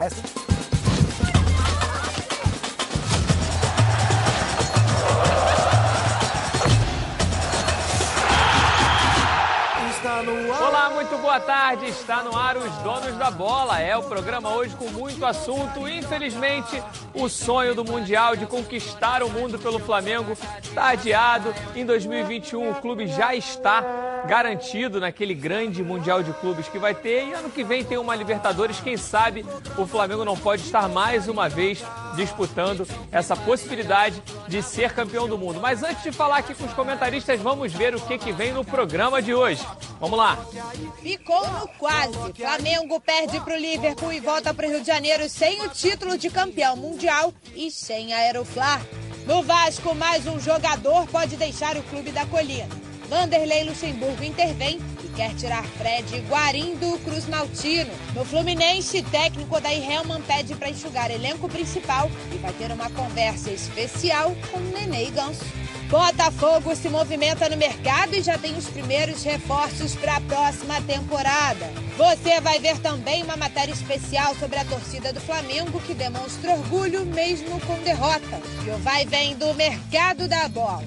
Yes. Boa tarde. Está no ar os Donos da Bola. É o programa hoje com muito assunto. Infelizmente, o sonho do Mundial de conquistar o mundo pelo Flamengo está adiado. Em 2021, o clube já está garantido naquele grande Mundial de Clubes que vai ter. E ano que vem tem uma Libertadores. Quem sabe o Flamengo não pode estar mais uma vez disputando essa possibilidade de ser campeão do mundo. Mas antes de falar aqui com os comentaristas, vamos ver o que, que vem no programa de hoje. Vamos lá. Ficou no quase. Flamengo perde para o Liverpool e volta para o Rio de Janeiro sem o título de campeão mundial e sem Aeroflá. No Vasco, mais um jogador pode deixar o clube da colina. Vanderlei Luxemburgo intervém e quer tirar Fred Guarim do Cruz Maltino. No Fluminense, técnico Odair Helman pede para enxugar elenco principal e vai ter uma conversa especial com Nenê e Ganso. Botafogo se movimenta no mercado e já tem os primeiros reforços para a próxima temporada. Você vai ver também uma matéria especial sobre a torcida do Flamengo que demonstra orgulho mesmo com derrota. E o vai vem do mercado da bola.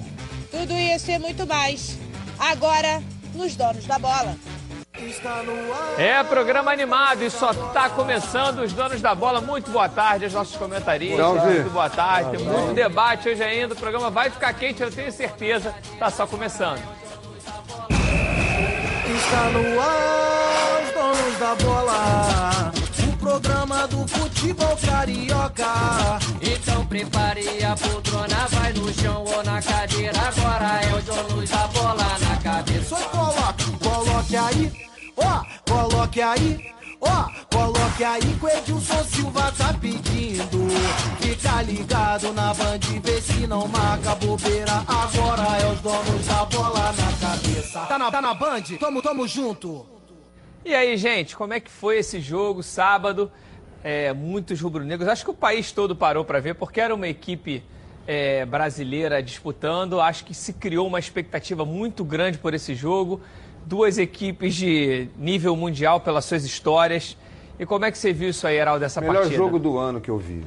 Tudo isso e muito mais. Agora, nos donos da bola. É programa animado e só está começando os donos da bola. Muito boa tarde aos nossos comentaristas. Muito boa tarde. Tem muito debate hoje ainda. O programa vai ficar quente, eu tenho certeza. Está só começando. Está no ar, os donos da bola. O programa do futebol carioca. Então prepare a poltrona, vai no chão ou na cadeira. Agora é os donos da bola na cabeça. Só coloque, coloque aí, ó, coloque aí. Ó, coloque aí que o Edilson Silva tá pedindo. Fica ligado na band, vê se não marca bobeira. Agora é os donos da bola na cabeça. Tá na, tá na band? Tamo, tamo junto. E aí, gente, como é que foi esse jogo sábado? É, muitos rubro-negros. Acho que o país todo parou para ver, porque era uma equipe é, brasileira disputando. Acho que se criou uma expectativa muito grande por esse jogo. Duas equipes de nível mundial pelas suas histórias. E como é que você viu isso aí, Heraldo, dessa Melhor partida? jogo do ano que eu vi.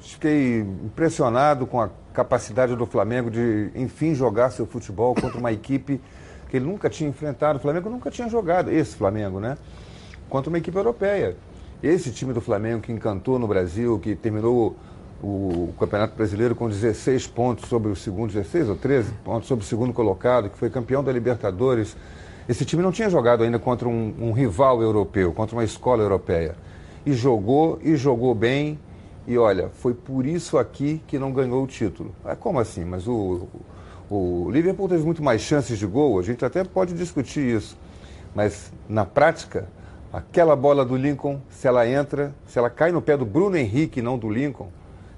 Fiquei impressionado com a capacidade do Flamengo de, enfim, jogar seu futebol contra uma equipe que ele nunca tinha enfrentado. O Flamengo nunca tinha jogado, esse Flamengo, né? Contra uma equipe europeia. Esse time do Flamengo que encantou no Brasil, que terminou o Campeonato Brasileiro com 16 pontos sobre o segundo, 16 ou 13 pontos sobre o segundo colocado, que foi campeão da Libertadores. Esse time não tinha jogado ainda contra um, um rival europeu, contra uma escola europeia. E jogou, e jogou bem. E olha, foi por isso aqui que não ganhou o título. É como assim? Mas o, o Liverpool teve muito mais chances de gol, a gente até pode discutir isso. Mas na prática, aquela bola do Lincoln, se ela entra, se ela cai no pé do Bruno Henrique, não do Lincoln,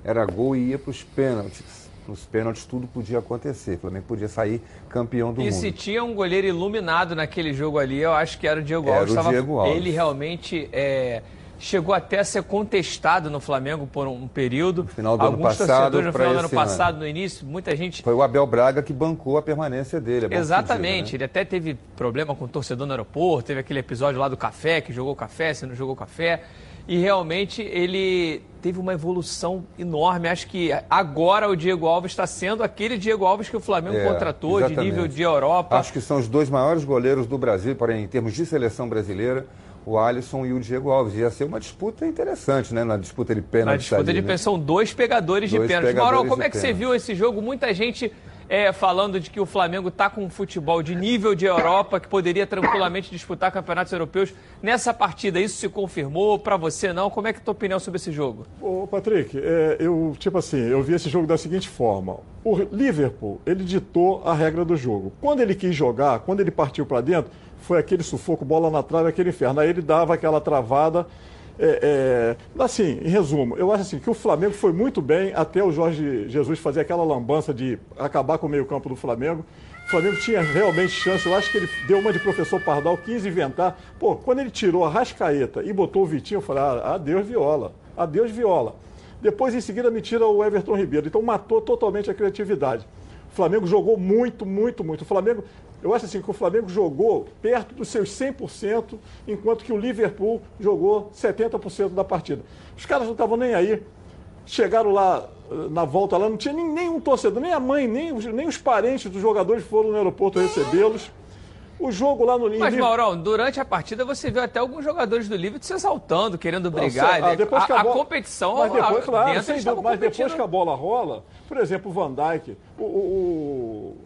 era gol e ia para os pênaltis. Nos pênaltis tudo podia acontecer. O Flamengo podia sair campeão do E mundo. se tinha um goleiro iluminado naquele jogo ali, eu acho que era o Diego Era Alves. o Diego Alves. Ele realmente é, chegou até a ser contestado no Flamengo por um período. No final do ano Alguns passado torcedores no final do ano esse ano. passado, no início, muita gente Foi o Abel Braga que bancou a permanência dele. é Exatamente, né? ele até teve problema com o torcedor no aeroporto, teve aquele episódio lá do café, que jogou café, se não jogou café. E realmente ele teve uma evolução enorme. Acho que agora o Diego Alves está sendo aquele Diego Alves que o Flamengo É, contratou de exatamente. nível de Europa. Acho que são os dois maiores goleiros do Brasil, porém, em termos de seleção brasileira, o Alisson e o Diego Alves. Ia ser uma disputa interessante, né? Na disputa de pênalti. Na disputa de pênalti, são dois pegadores de Dois pênalti. pegadores Mauro, como de é que você pênalti. viu esse jogo? Muita gente é, falando de que o Flamengo está com um futebol de nível de Europa, que poderia tranquilamente disputar campeonatos europeus. Nessa partida, isso se confirmou? Para você, não? Como é que é a tua opinião sobre esse jogo? Ô, Patrick, é, eu, tipo assim, eu vi esse jogo da seguinte forma. O Liverpool, ele ditou a regra do jogo. Quando ele quis jogar, quando ele partiu para dentro, foi aquele sufoco, bola na trave, aquele inferno. Aí ele dava aquela travada. É, é, assim, em resumo, eu acho assim que o Flamengo foi muito bem até o Jorge Jesus fazer aquela lambança de acabar com o meio-campo do Flamengo. O Flamengo tinha realmente chance. Eu acho que ele deu uma de professor Pardal, quis inventar. Pô, quando ele tirou a Rascaeta e botou o Vitinho, eu falei, ah, adeus viola, adeus viola. Depois, em seguida, me tira o Everton Ribeiro. Então, matou totalmente a criatividade. O Flamengo jogou muito, muito, muito. O Flamengo Eu acho assim que o Flamengo jogou perto dos seus 100%, enquanto que o Liverpool jogou 70% da partida. Os caras não estavam nem aí. Chegaram lá eh, na volta lá, não tinha nem, nenhum torcedor, nem a mãe, nem, os- nem os parentes dos jogadores foram no aeroporto recebê-los. O jogo lá no Mas, Liverpool- Maurão, durante a partida você viu até alguns jogadores do Liverpool se exaltando, querendo brigar. Ah, né? depois que a, a bola- competição, mas depois, a- claro, dentro sem dúvida, mas depois que a bola rola, por exemplo, o Van Dijk, o, o,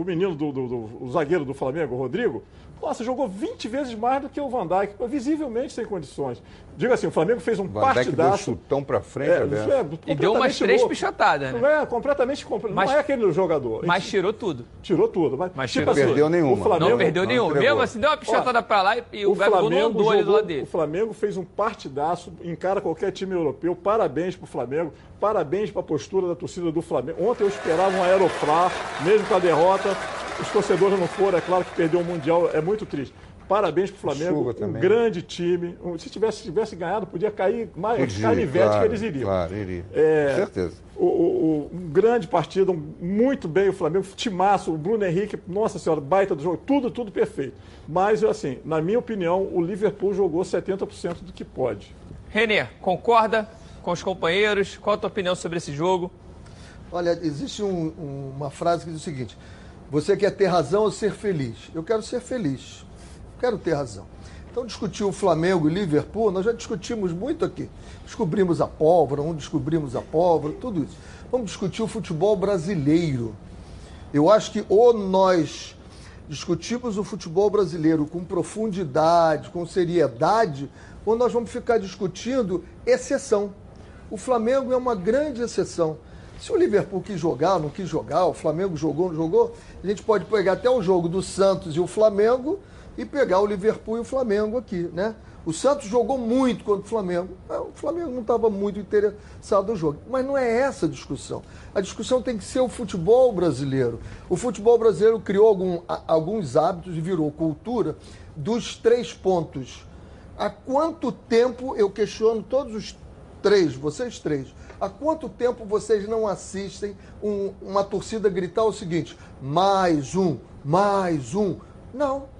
o, menino do, do- do- o zagueiro do Flamengo, o Rodrigo, nossa, jogou 20 vezes mais do que o Van Dijk, visivelmente sem condições. Diga assim, o Flamengo fez um Van Dijk deu partidaço. chutão pra frente, É, é E deu umas três louco. pichotadas, né? Não é completamente completo. Mas- não é aquele jogador. Mas tirou tudo. tirou tudo. Mas, Mas tipo tirou assim, Perdeu nenhuma. O Flamengo, Não perdeu não nenhum. entregou. Mesmo assim, deu uma pichotada pra lá e, e o, o Gabigol não andou ali do lado o dele. Flamengo fez um partidaço, encara qualquer time europeu. Parabéns pro Flamengo, parabéns para a postura da torcida do Flamengo. Ontem eu esperava um aeroflá, mesmo com a derrota. Os torcedores não foram, é claro que perdeu o Mundial, é muito triste. Parabéns pro Flamengo, Chuva um grande time. Um- Se tivesse, tivesse ganhado, podia cair mais Podia, canivete claro, que eles iriam. Claro, iria. É, Certeza. o, o- o- um grande partida, um- muito bem o Flamengo, timaço, o Bruno Henrique, nossa senhora, baita do jogo, tudo, tudo perfeito. Mas, assim, na minha opinião, o Liverpool jogou 70% do que pode. Renê, concorda com os companheiros? Qual a tua opinião sobre esse jogo? Olha, existe um- um- uma frase que diz o seguinte: você quer ter razão ou ser feliz? Eu quero ser feliz. Quero ter razão. Então, discutir o Flamengo e Liverpool, nós já discutimos muito aqui. Descobrimos a pólvora, não descobrimos a pólvora, tudo isso. Vamos discutir o futebol brasileiro. Eu acho que ou nós discutimos o futebol brasileiro com profundidade, com seriedade, ou nós vamos ficar discutindo exceção. O Flamengo é uma grande exceção. Se o Liverpool quis jogar, não quis jogar, o Flamengo jogou, não jogou, a gente pode pegar até o jogo do Santos e o Flamengo e pegar o Liverpool e o Flamengo aqui, né? O Santos jogou muito contra o Flamengo. Ah, O Flamengo não estava muito interessado no jogo. Mas não é essa a discussão. A discussão tem que ser o futebol brasileiro. O futebol brasileiro criou algum- alguns hábitos e virou cultura dos três pontos. Há quanto tempo eu questiono todos os três, vocês três, há quanto tempo vocês não assistem um- uma torcida gritar o seguinte: mais um, mais um? Não.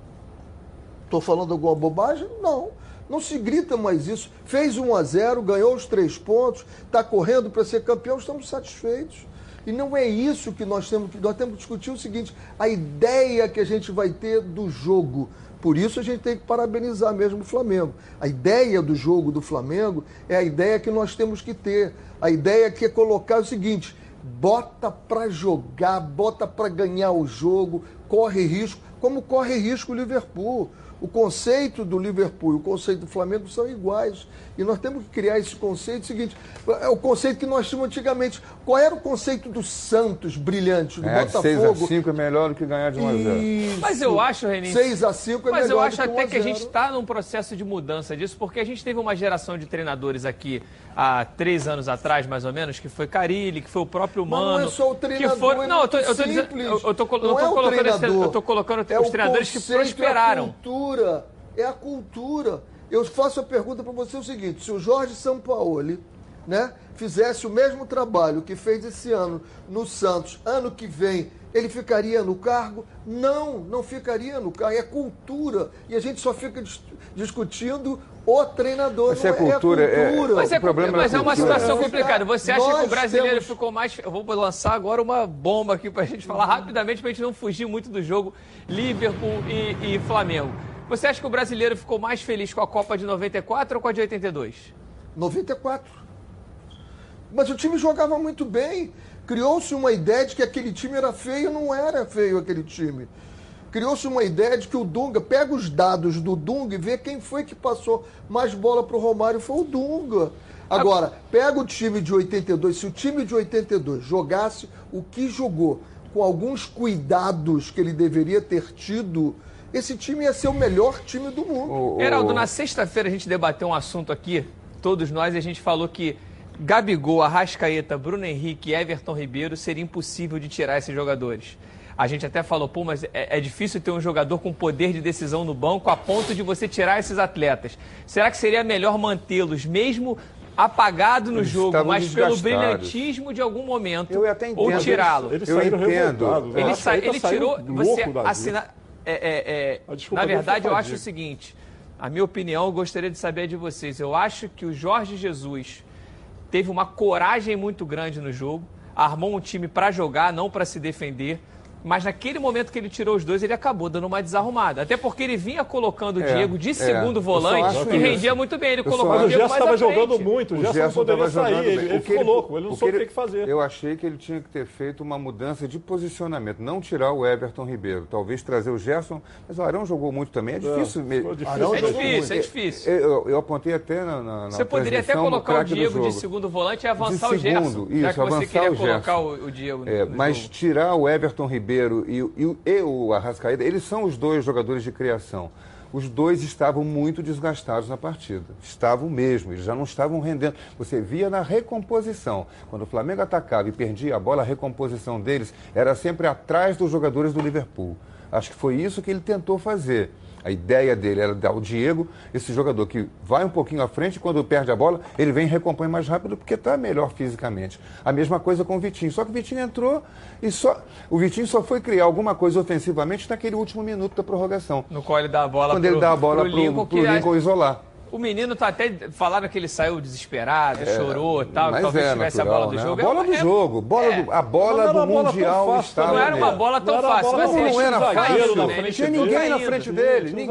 Estou falando alguma bobagem? Não. Não se grita mais isso. Fez 1 a 0, ganhou os três pontos, está correndo para ser campeão, estamos satisfeitos. E não é isso que nós temos que. Nós temos que discutir o seguinte: a ideia que a gente vai ter do jogo. Por isso a gente tem que parabenizar mesmo o Flamengo. A ideia do jogo do Flamengo é a ideia que nós temos que ter. A ideia que é colocar o seguinte: bota para jogar, bota para ganhar o jogo, corre risco, como corre risco o Liverpool. O conceito do Liverpool e o conceito do Flamengo são iguais. E nós temos que criar esse conceito seguinte: é o conceito que nós tínhamos antigamente. Qual era o conceito do Santos brilhante, do Ganhar de 6 a Botafogo? 5 é melhor do que ganhar de 1 a 0. Isso. Mas eu acho, Renê. 6 a 5 é Mas melhor eu do acho que 1 até que a 0. gente está num processo de mudança disso, porque a gente teve uma geração de treinadores aqui há três anos atrás, mais ou menos, que foi Carilli, que foi o próprio Mas Mano. não é só o treinador, que é Não, eu tô, eu tô dizendo. Eu, eu tô, Não tô é o colocando, esse- eu tô colocando É os treinadores que conceito, prosperaram. É a cultura. É a cultura. Eu faço a pergunta para você o seguinte: se o Jorge Sampaoli né, fizesse o mesmo trabalho que fez esse ano no Santos, ano que vem, ele ficaria no cargo? Não, não ficaria no cargo. É cultura. E a gente só fica dis- discutindo o treinador. Mas se é não cultura, é- a cultura. Mas, é, O problema mas da é uma situação É, complicada. Você acha que o nós brasileiro temos- ficou mais. Eu vou lançar agora uma bomba aqui pra gente falar rapidamente, pra gente não fugir muito do jogo Liverpool e, e Flamengo. Você acha que o brasileiro ficou mais feliz com a Copa de 94 ou com a de 82? 94. Mas o time jogava muito bem. Criou-se uma ideia de que aquele time era feio, não era feio aquele time. Criou-se uma ideia de que o Dunga, pega os dados do Dunga e vê quem foi que passou mais bola para o Romário, foi o Dunga. Agora, pega o time de 82, se o time de 82 jogasse o que jogou, com alguns cuidados que ele deveria ter tido, esse time ia ser o melhor time do mundo. O- o- Heraldo, na sexta-feira a gente debateu um assunto aqui, todos nós, e a gente falou que Gabigol, Arrascaeta, Bruno Henrique e Everton Ribeiro seria impossível de tirar esses jogadores. A gente até falou, pô, mas é, é difícil ter um jogador com poder de decisão no banco a ponto de você tirar esses atletas. Será que seria melhor mantê-los, mesmo apagado no Eles jogo, mas pelo brilhantismo de algum momento, Eu até ou entendo. tirá-lo? Eles Eu entendo. revoltados. Ele, O sa... Ele tirou. Você assina... é, é, é, na verdade, eu acho o seguinte: a minha opinião, eu gostaria de saber de vocês. Eu acho que o Jorge Jesus teve uma coragem muito grande no jogo, armou um time para jogar, não para se defender. Mas naquele momento que ele tirou os dois, ele acabou dando uma desarrumada. Até porque ele vinha colocando o É, Diego de é. segundo volante, isso. rendia muito bem. Ele colocou o Diego Gerson mais estava à frente. jogando muito, o Gerson não Gerson poderia sair, ele, ele O que ficou louco, ele não soube o que fazer. Eu achei que ele tinha que ter feito uma mudança de posicionamento, não tirar o Everton Ribeiro, talvez trazer o Gerson, mas o Arão jogou muito também, é difícil mesmo. difícil. Arão É jogou difícil, é difícil. Eu, eu apontei até na, na na Você poderia até colocar o Diego de segundo volante e avançar De o Gerson. segundo, já isso, que você avançar queria o colocar Gerson. o, o Diego no, É, no mas jogo. tirar o Everton Ribeiro e, o- e o- e o Arrascaeta, eles são os dois jogadores de criação. Os dois estavam muito desgastados na partida. Estavam mesmo, eles já não estavam rendendo. Você via na recomposição. Quando o Flamengo atacava e perdia a bola, a recomposição deles era sempre atrás dos jogadores do Liverpool. Acho que foi isso que ele tentou fazer. A ideia dele era dar o Diego, esse jogador que vai um pouquinho à frente, quando perde a bola, ele vem e recompõe mais rápido porque está melhor fisicamente. A mesma coisa com o Vitinho. Só que o Vitinho entrou e só. O Vitinho só foi criar alguma coisa ofensivamente naquele último minuto da prorrogação. No qual ele dá a bola Quando pro, ele dá a bola pro pro Lincoln, pro a- Lincoln isolar. O menino tá até. Falaram que ele saiu desesperado, chorou e tal, que talvez é tivesse natural, a bola do né? jogo. A bola É- do é- jogo, bola é. do- a bola do bola Mundial fácil estava Não era uma bola tão Não era uma fácil, bola mas Não era fácil, né? Tinha ninguém na frente dele, ninguém.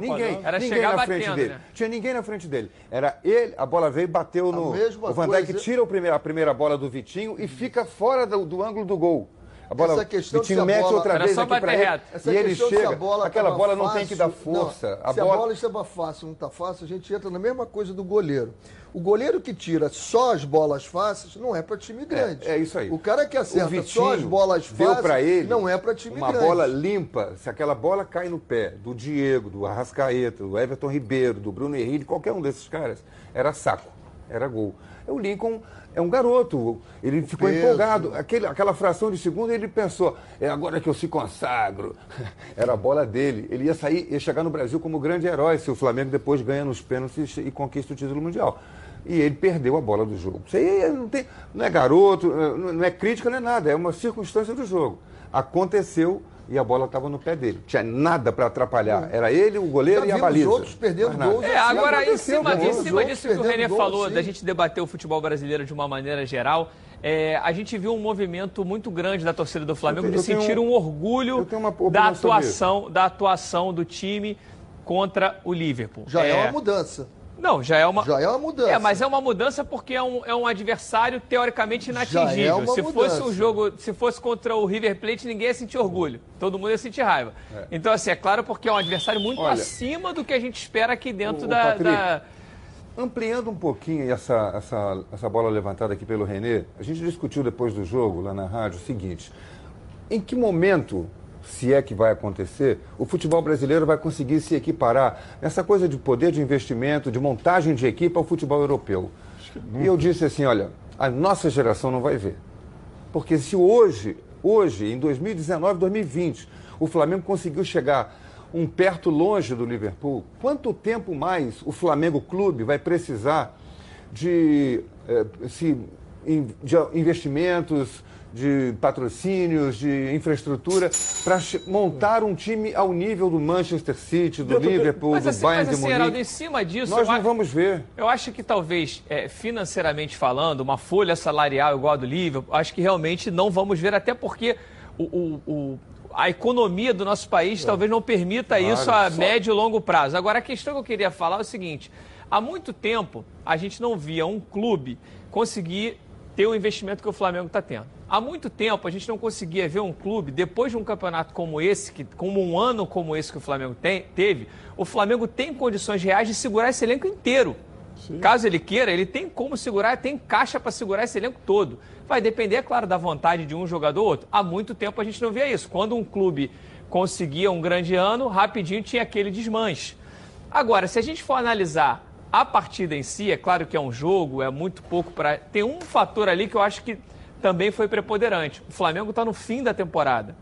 Ninguém, Era ninguém chegar na frente batendo, dele. né? Tinha ninguém na frente dele. Era ele, a bola veio, bateu no. O Van Dijk coisa- tira a primeira bola do Vitinho e fica fora do, do ângulo do gol. A bola, Essa questão de Vitinho se a mete bola- outra Era vez só aqui bater ele. reto. Essa E ele questão se chega. a bola aquela bola não tem fácil- que dar força. Não, a se bola... a bola estava fácil, não está fácil, a gente entra na mesma coisa do goleiro. O goleiro que tira só as bolas fáceis não é para time grande. é isso aí. O cara que acerta Vitinho só as bolas fáceis pra ele não é para time uma grande. bola limpa. Se aquela bola cai no pé do Diego, do Arrascaeta, do Everton Ribeiro, do Bruno Henrique, qualquer um desses caras, era saco, era gol. O Lincoln é um garoto, ele ficou Peso. empolgado. Aquele, aquela fração de segundo ele pensou, é agora que eu se consagro. Era a bola dele. Ele ia sair, ia chegar no Brasil como grande herói se o Flamengo depois ganha nos pênaltis e conquista o título mundial. E ele perdeu a bola do jogo. Isso aí não, tem, não é garoto, não não é crítica, não é nada, é uma circunstância do jogo. Aconteceu e a bola estava no pé dele. Tinha nada para atrapalhar. Era ele, o goleiro Já e a baliza. outros perdendo gols É, assim, agora em cima, em Os cima disso que o gol, falou, sim. da gente debater o futebol brasileiro de uma maneira geral, é, a gente viu um movimento muito grande da torcida do Flamengo Eu de tenho- sentir um orgulho tenho da atuação, da atuação do time contra o Liverpool. Já é, uma mudança. Não, já é uma. Já é uma mudança. É, mas é uma mudança porque é um, é um adversário teoricamente inatingível. Já é uma se fosse um mudança. jogo, se fosse contra o River Plate, ninguém ia sentir orgulho. Todo mundo ia sentir raiva. Então, assim, é claro porque é um adversário muito Olha, acima do que a gente espera aqui dentro o- o da, Patrick, da- Ampliando um pouquinho essa, essa, essa bola levantada aqui pelo Renê, a gente discutiu depois do jogo, lá na rádio, o seguinte: em que momento, se é que vai acontecer, o futebol brasileiro vai conseguir se equiparar nessa coisa de poder de investimento, de montagem de equipe ao futebol europeu? E eu disse assim: olha, a nossa geração não vai ver. Porque se hoje, hoje, em 2019, 2020, o Flamengo conseguiu chegar um perto longe do Liverpool, quanto tempo mais o Flamengo Clube vai precisar de, eh, se, in- de investimentos, de patrocínios, de infraestrutura, para montar um time ao nível do Manchester City, do Liverpool, Mas do assim, Bayern mas de assim, Heraldo, em Munique. cima disso, Nós eu, não acho- vamos ver. eu acho que talvez, é, financeiramente falando, uma folha salarial igual a do Liverpool, acho que realmente não vamos ver, até porque o, o- o- a economia do nosso país talvez não permita isso a médio e longo prazo. Agora, a questão que eu queria falar é o seguinte: há muito tempo a gente não via um clube conseguir ter o investimento que o Flamengo está tendo. Há muito tempo a gente não conseguia ver um clube, depois de um campeonato como esse, que, como um ano como esse que o Flamengo tem- teve, o Flamengo tem condições reais de segurar esse elenco inteiro. Caso ele queira, ele tem como segurar, tem caixa para segurar esse elenco todo. Vai depender, é claro, da vontade de um jogador ou outro. Há muito tempo a gente não via isso. Quando um clube conseguia um grande ano, rapidinho tinha aquele desmanche. Agora, se a gente for analisar a partida em si, é claro que é um jogo, é muito pouco para. Tem um fator ali que eu acho que também foi preponderante. O Flamengo está no fim da temporada.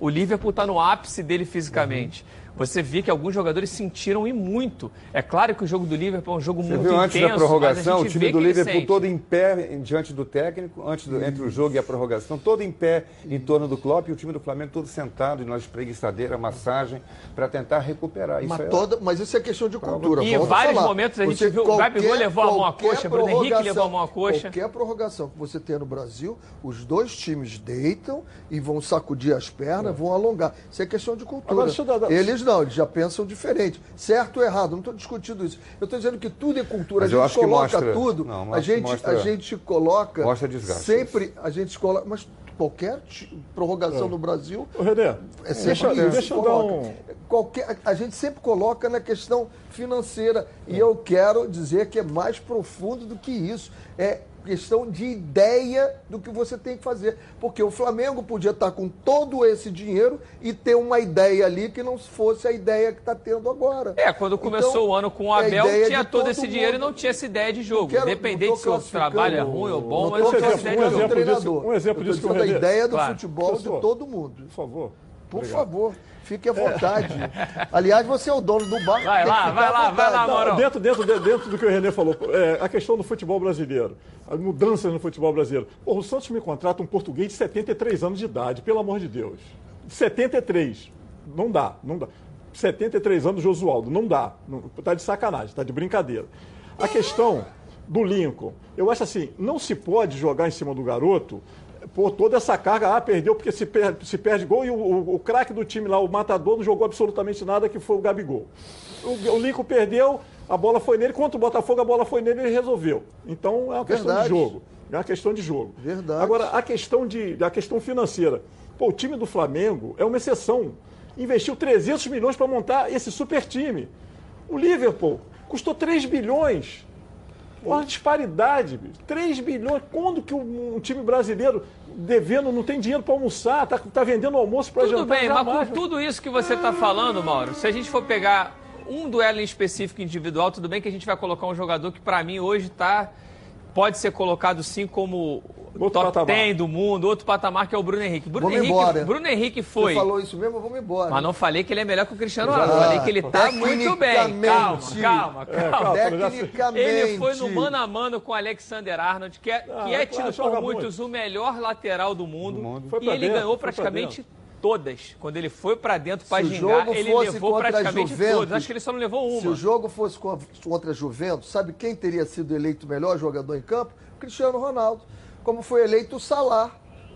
O Liverpool está no ápice dele fisicamente. Você vê que alguns jogadores sentiram e muito. É claro que o jogo do Liverpool é um jogo Você muito viu intenso. antes da prorrogação, o time do Liverpool todo em pé em- diante do técnico, antes do- entre o jogo e a prorrogação, todo em pé em torno do Klopp e o time do Flamengo todo sentado na espreguiçadeira, massagem, para tentar recuperar. Isso Mas, é- toda, mas isso é questão de cultura. E em vários falar. momentos a gente Você- viu o Gabigol levou a mão à coxa, Bruno Henrique levou a mão à coxa. Qualquer prorrogação que você tenha no Brasil, os dois times deitam e vão sacudir as pernas, vão alongar. Isso é questão de cultura. Agora, deixa eu dar- Eles não, eles já pensam diferente. Certo ou errado, não estou discutindo isso. Eu estou dizendo que tudo é cultura. Mas a eu gente coloca mostra- tudo, não, a, gente, mostra- a gente coloca mostra desgaste. sempre, a gente coloca, mas qualquer prorrogação no Brasil Ô, René, é sempre deixa, isso. deixa eu dar um... Qualquer, a gente sempre coloca na questão financeira. E eu quero dizer que é mais profundo do que isso. É questão de ideia do que você tem que fazer. Porque o Flamengo podia estar com todo esse dinheiro e ter uma ideia ali que não fosse a ideia que está tendo agora. É, quando começou Então, o ano com o é Abel, tinha todo todo esse dinheiro e mundo. não tinha essa ideia de jogo. Quero- Independente se o trabalho é ruim ou bom, não mas não tinha essa ideia um de jogo. exemplo treinador. disso- um exemplo Eu disso que dizendo a ideia do Claro. futebol Professor, de todo mundo. Por favor. Por Obrigado. favor, fique à vontade. Aliás, você é o dono do bar. Vai lá, vai lá, vai lá, Mauro. dentro, dentro, de- dentro do que o Renê falou, é, a questão do futebol brasileiro, as mudanças no futebol brasileiro. Pô, o Santos me contrata um português de 73 anos de idade, pelo amor de Deus. 73. Não dá, não dá. 73 anos, Josualdo, não dá. Não, tá de sacanagem, tá de brincadeira. A questão do Lincoln, eu acho assim, não se pode jogar em cima do garoto por toda essa carga, ah, perdeu porque se perde, se perde gol e o, o- o craque do time lá, o matador, não jogou absolutamente nada, que foi o Gabigol. O, o Lincoln perdeu, a bola foi nele, contra o Botafogo a bola foi nele e ele resolveu. Então é uma questão Verdade. de jogo. É uma questão de jogo. Verdade. Agora, a questão, de, a questão financeira. Pô, o time do Flamengo é uma exceção. Investiu 300 milhões para montar esse super time. O Liverpool custou 3 bilhões. Olha a disparidade. bicho. 3 bilhões. Quando que um, time brasileiro devendo não tem dinheiro para almoçar, tá, tá vendendo almoço para Tudo jantar? bem, mas Jamais, com tudo isso que você está falando, Mauro, se a gente for pegar um duelo em específico individual, tudo bem que a gente vai colocar um jogador que para mim hoje tá pode ser colocado sim como Outro top patamar. 10 do mundo, outro patamar que é o Bruno Henrique. Bruno Vamos Henrique, embora. Bruno Henrique foi. Você falou isso mesmo, vamos embora. Mas não falei que ele é melhor que o Cristiano. Ronaldo. Falei que ele tá muito bem. Calma, Tecnicamente. calma, É, calma. calma. Tecnicamente. Ele foi no mano a mano com o Alexander Arnold, que é, que Ah, é claro, tido por muitos muito. o melhor lateral do mundo. Do mundo. E ele dentro, ganhou foi pra praticamente todas. Quando ele foi pra dentro Se gingar, jogo ele fosse levou contra a praticamente Juventus, todas. Acho que ele só não levou Se uma. o jogo fosse co- contra a Juventus, sabe quem teria sido eleito o melhor jogador em campo? Cristiano Ronaldo. Como foi eleito o Salah.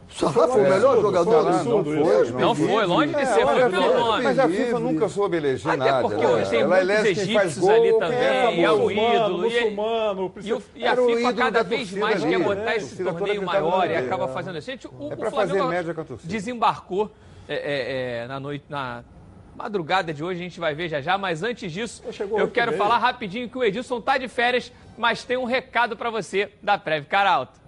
O Salah foi o um melhor absurdo, jogador foi um do mundo. isso. Deus me Não livre. foi, longe de É, ser, foi olha, pelo nome. me Mas a. FIFA nunca soube eleger Até nada. porque né? hoje tem Ela muitos egípcios gol, ali também, é e é o ídolo, e- muçulmano, E, o- e a FIFA ídolo cada da vez mais ali, quer né? botar A esse torneio maior e acaba é. fazendo isso. Gente, o, É o Flamengo desembarcou é, é, é, na noite, na madrugada de hoje, a gente vai ver já já, mas antes disso, eu quero falar rapidinho que o Edilson tá de férias, mas tem um recado pra você da Prev Caralto.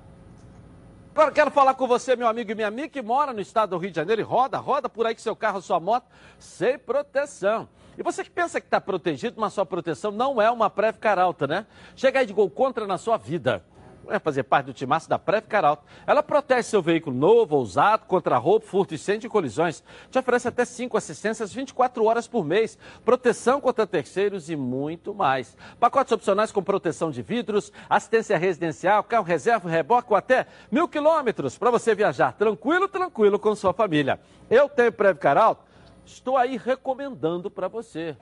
Agora quero falar com você, meu amigo e minha amiga, que mora no estado do Rio de Janeiro e roda, roda por aí com seu carro, sua moto, sem proteção. E você que pensa que está protegido, mas sua proteção não é uma Prev Caralta, né? Chega aí de gol contra na sua vida. É fazer parte do timaço da Prev Caralto. Ela protege seu veículo novo ou usado contra roubo, furto, incêndio e colisões. Te oferece até 5 assistências 24 horas por mês, proteção contra terceiros e muito mais. Pacotes opcionais com proteção de vidros, assistência residencial, carro reserva, reboque ou até mil quilômetros para você viajar tranquilo, tranquilo com sua família. Eu tenho Prev Caralto, estou aí recomendando para você.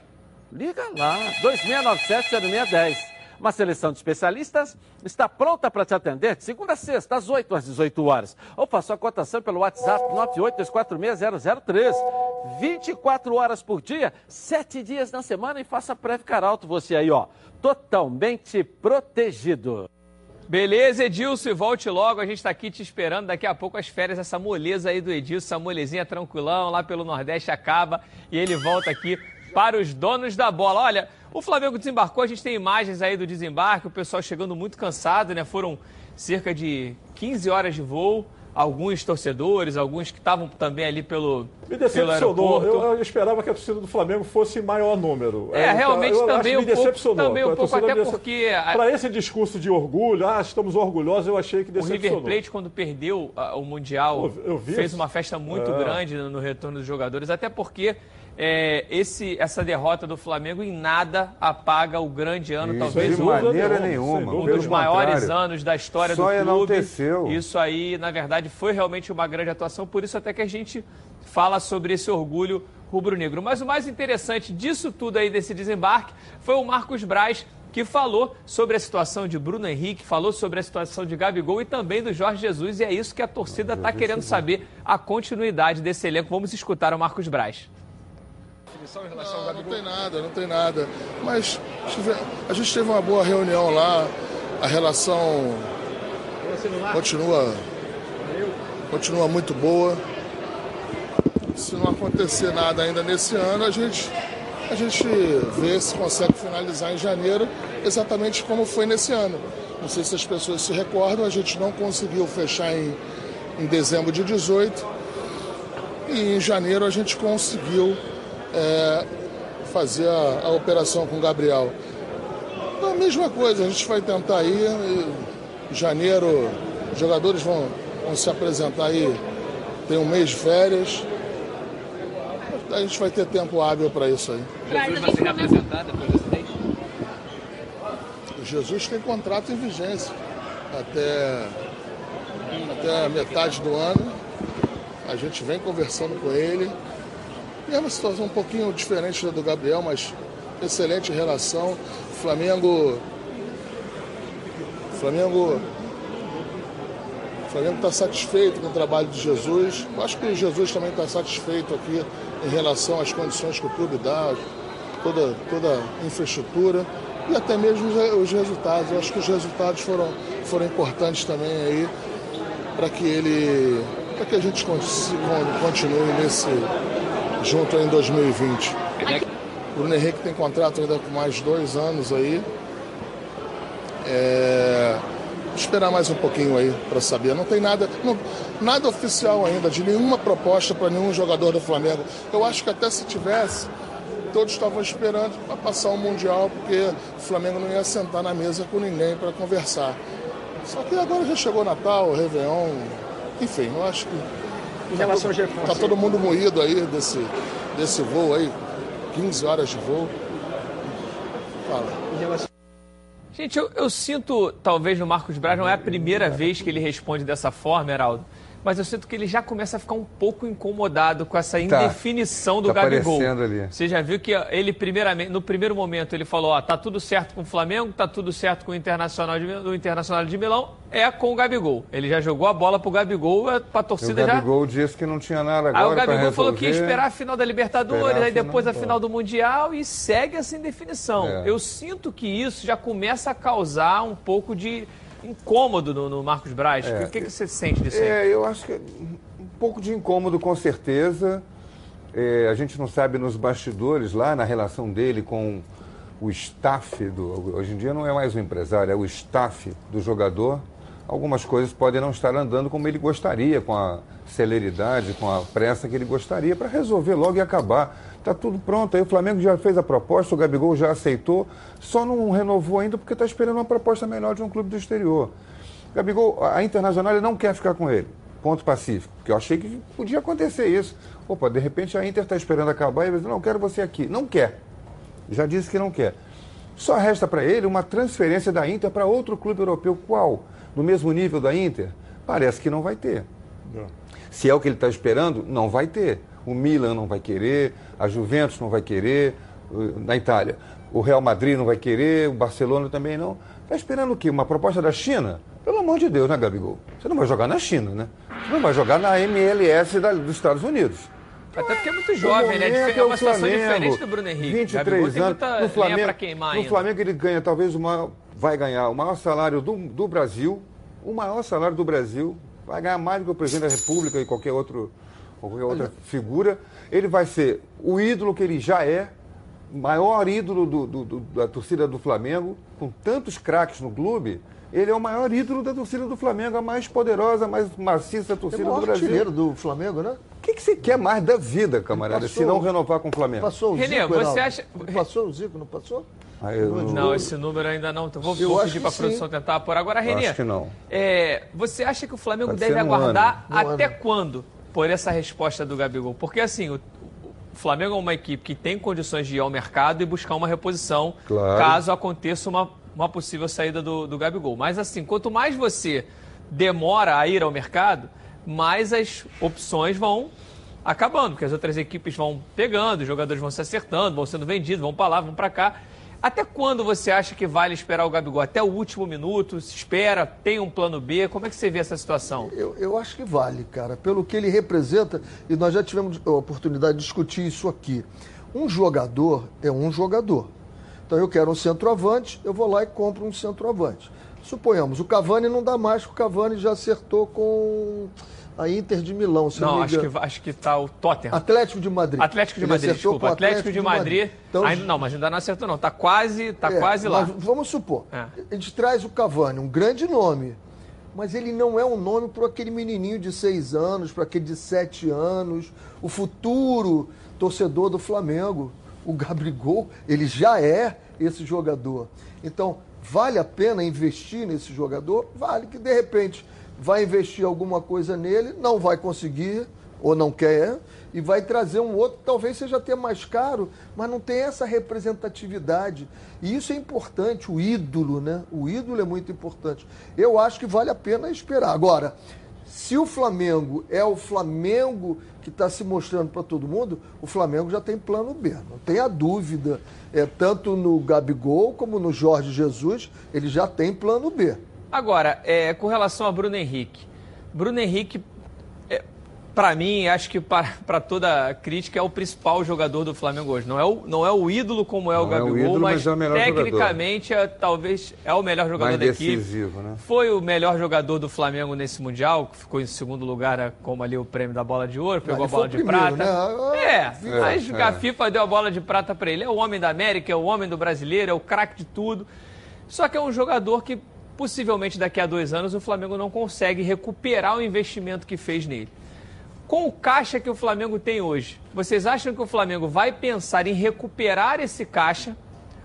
Liga lá, 2697-0610. Uma seleção de especialistas está pronta para te atender de segunda a sexta, às 8 às 18 horas. Ou faça a cotação pelo WhatsApp 982460003. 24 horas por dia, 7 dias na semana e faça Prev Caralto você aí, ó. Totalmente protegido. Beleza, Edilson, volte logo. A gente está aqui te esperando. Daqui a pouco as férias, essa moleza aí do Edilson, essa molezinha tranquilão lá pelo Nordeste acaba e ele volta aqui para os donos da bola. Olha, o Flamengo desembarcou, a gente tem imagens aí do desembarque, o pessoal chegando muito cansado, né? Foram cerca de 15 horas de voo. Alguns torcedores, alguns que estavam também ali pelo, Me pelo decepcionou. aeroporto. Eu, eu esperava que a torcida do Flamengo fosse em maior número. É, realmente eu acho também um me pouco- decepcionou. também um pouco, até porque Para esse discurso de orgulho, ah, estamos orgulhosos, eu achei que O decepcionou. River Plate, quando perdeu ah, o Mundial, eu fez uma festa muito É. grande no retorno dos jogadores, até porque é, esse, essa derrota do Flamengo em nada apaga o grande ano, Isso, talvez de um, maneira Sem nenhuma. um dos maiores contrário. anos da história Só do clube. enalteceu. Isso aí, na verdade, foi realmente uma grande atuação, por isso até que a gente fala sobre esse orgulho rubro-negro. Mas o mais interessante disso tudo aí, desse desembarque, foi o Marcos Braz, que falou sobre a situação de Bruno Henrique, falou sobre a situação de Gabigol e também do Jorge Jesus, e é isso que a torcida está querendo saber, a continuidade desse elenco. Vamos escutar o Marcos Braz. Não, não tem nada, não tem nada. Mas a gente teve uma boa reunião lá, a relação continua, continua muito boa. Se não acontecer nada ainda nesse ano, a gente, a gente vê se consegue finalizar em janeiro, exatamente como foi nesse ano. Não sei se as pessoas se recordam, a gente não conseguiu fechar em, em dezembro de 18 e em janeiro a gente conseguiu é, fazer a, a operação com o Gabriel. Então, a mesma coisa, a gente vai tentar aí. Em janeiro, os jogadores vão, vão se apresentar aí, tem um mês de férias. A gente vai ter tempo hábil para isso aí. Jesus vai se reapresentar depois desse mês? O Jesus tem contrato em vigência até, até a metade do ano. A gente vem conversando com ele. É uma situação um pouquinho diferente da do Gabriel, mas excelente relação. Flamengo. Flamengo. Flamengo está satisfeito com o trabalho de Jesus. Eu acho que o Jesus também está satisfeito aqui em relação às condições que o clube dá, toda, toda a infraestrutura e até mesmo os, os resultados. Eu acho que os resultados foram, foram importantes também aí para que ele. para que a gente con- continue nesse. Junto em 2020. O Bruno Henrique tem contrato ainda por mais dois anos aí. É, esperar mais um pouquinho aí para saber. Não tem nada, não- nada oficial ainda, de nenhuma proposta para nenhum jogador do Flamengo. Eu acho que até se tivesse, todos estavam esperando para passar o Mundial, porque o Flamengo não ia sentar na mesa com ninguém para conversar. Só que agora já chegou Natal, Réveillon, enfim, eu acho que. Em relação ao Jefferson, Tá todo mundo moído aí desse, desse voo aí, 15 horas de voo. Fala. em relação Gente, eu, eu sinto, talvez no Marcos Braz, não é a primeira vez que ele responde dessa forma, Heraldo, mas eu sinto que ele já começa a ficar um pouco incomodado com essa indefinição do Tá Gabigol. ali. Você já viu que ele, primeiramente, no primeiro momento, ele falou: ó, tá tudo certo com o Flamengo, tá tudo certo com o Internacional de, o Internacional de Milão, é com o Gabigol. Ele já jogou a bola pro Gabigol, é, pra o torcida já. Gabigol disse que não tinha nada Aí agora o para Gabigol falou que ia esperar a final da Libertadores, aí depois a final, final do Mundial e segue essa indefinição. É. Eu sinto que isso já começa a causar um pouco de incômodo no, no Marcos Braz. O que, que você sente disso aí? É, eu acho que um pouco de incômodo, com certeza. É, a gente não sabe nos bastidores, lá na relação dele com o staff, do, hoje em dia não é mais o empresário, é o staff do jogador. Algumas coisas podem não estar andando como ele gostaria, com a celeridade, com a pressa que ele gostaria, para resolver logo e acabar. Está tudo pronto. Aí o Flamengo já fez a proposta, o Gabigol já aceitou, só não renovou ainda porque está esperando uma proposta melhor de um clube do exterior. Gabigol, a Internacional não quer ficar com ele. Ponto pacífico. Porque eu achei que podia acontecer isso. Opa, de repente a Inter está esperando acabar e ele diz, não, quero você aqui. Não quer. Já disse que não quer. Só resta para ele uma transferência da Inter para outro clube europeu. Qual? No mesmo nível da Inter? Parece que não vai ter. Se é o que ele está esperando, não vai ter. O Milan não vai querer, a Juventus não vai querer, na Itália. O Real Madrid não vai querer, o Barcelona também não. Está esperando o quê? Uma proposta da China? Pelo amor de Deus, né, Gabigol? Você não vai jogar na China, né? Você não vai jogar na MLS da- dos Estados Unidos. Até porque é muito jovem, né? É dife- É uma situação diferente do Bruno Henrique. 23 Gabigol tem anos. no Flamengo, queimar no ainda. Flamengo ele ganha talvez o maior, vai ganhar o maior salário do, do Brasil, o maior salário do Brasil, vai ganhar mais do que o presidente da República e qualquer outro ou qualquer outra figura. Ele vai ser o ídolo que ele já é, maior ídolo do- do- do- da torcida do Flamengo, com tantos craques no clube. Ele é o maior ídolo da torcida do Flamengo, a mais poderosa, a mais maciça É torcida o do Brasil. do Flamengo, né? O que, que você quer mais da vida, camarada, Passou- se não renovar com o Flamengo? Passou o Renê, Zico, você acha- Passou o Zico, não passou? Ah, eu Não, esse número ainda não. Vou, Eu vou acho pedir que para a sim. produção tentar apor. Agora, Renê, acho que não. é, você acha que o Flamengo Pode deve aguardar. Num até ano. quando por essa resposta do Gabigol? Porque assim, o- o Flamengo é uma equipe que tem condições de ir ao mercado e buscar uma reposição Claro. caso aconteça uma, uma possível saída do, do Gabigol. Mas assim, quanto mais você demora a ir ao mercado, mais as opções vão acabando, porque as outras equipes vão pegando, os jogadores vão se acertando, vão sendo vendidos, vão para lá, vão para cá. Até quando você acha que vale esperar o Gabigol? Até o último minuto? Se espera? Tem um plano B? Como é que você vê essa situação? Eu, eu acho que vale, cara, pelo que ele representa, e nós já tivemos a oportunidade de discutir isso aqui. Um jogador é um jogador. Então eu quero um centroavante, eu vou lá e compro um centroavante. Suponhamos, o Cavani não dá mais, porque o Cavani já acertou com a Inter de Milão, se não, Não, me acho que, acho que tá o Tottenham. Atlético de Madrid. Atlético de Ele Madrid, desculpa. com o Atlético, de Madrid. Então, ainda, não, mas ainda não acertou, não. Tá quase, tá É, quase lá. vamos supor, É. a gente traz o Cavani, um grande nome, mas ele não é um nome para aquele menininho de seis anos, para aquele de sete anos, o futuro torcedor do Flamengo. O Gabigol, ele já é esse jogador. Então, vale a pena investir nesse jogador? Vale que, de repente, vai investir alguma coisa nele, não vai conseguir, ou não quer, e vai trazer um outro, talvez seja até mais caro, mas não tem essa representatividade. E isso é importante, o ídolo, né? O ídolo é muito importante. Eu acho que vale a pena esperar. Agora, se o Flamengo é o Flamengo que está se mostrando para todo mundo, o Flamengo já tem plano B, não tenha dúvida. É, tanto no Gabigol como no Jorge Jesus, ele já tem plano B. Agora, é, com relação a Bruno Henrique. Bruno Henrique, é, para mim, acho que para toda crítica, é o principal jogador do Flamengo hoje. Não é o, não é o ídolo como é o Não é o Gabigol, ídolo, mas, mas é tecnicamente é, talvez é o melhor jogador Mais da equipe. decisivo, né? Foi o melhor jogador do Flamengo nesse Mundial, que ficou em segundo lugar né, como ali o prêmio da bola de ouro, pegou a bola de primeiro, prata. né? Ah, É, viu? mas É, a é. FIFA deu a bola de prata para ele. É o homem da América, é o homem do brasileiro, é o craque de tudo. Só que é um jogador que possivelmente daqui a dois anos o Flamengo não consegue recuperar o investimento que fez nele. Com o caixa que o Flamengo tem hoje, vocês acham que o Flamengo vai pensar em recuperar esse caixa?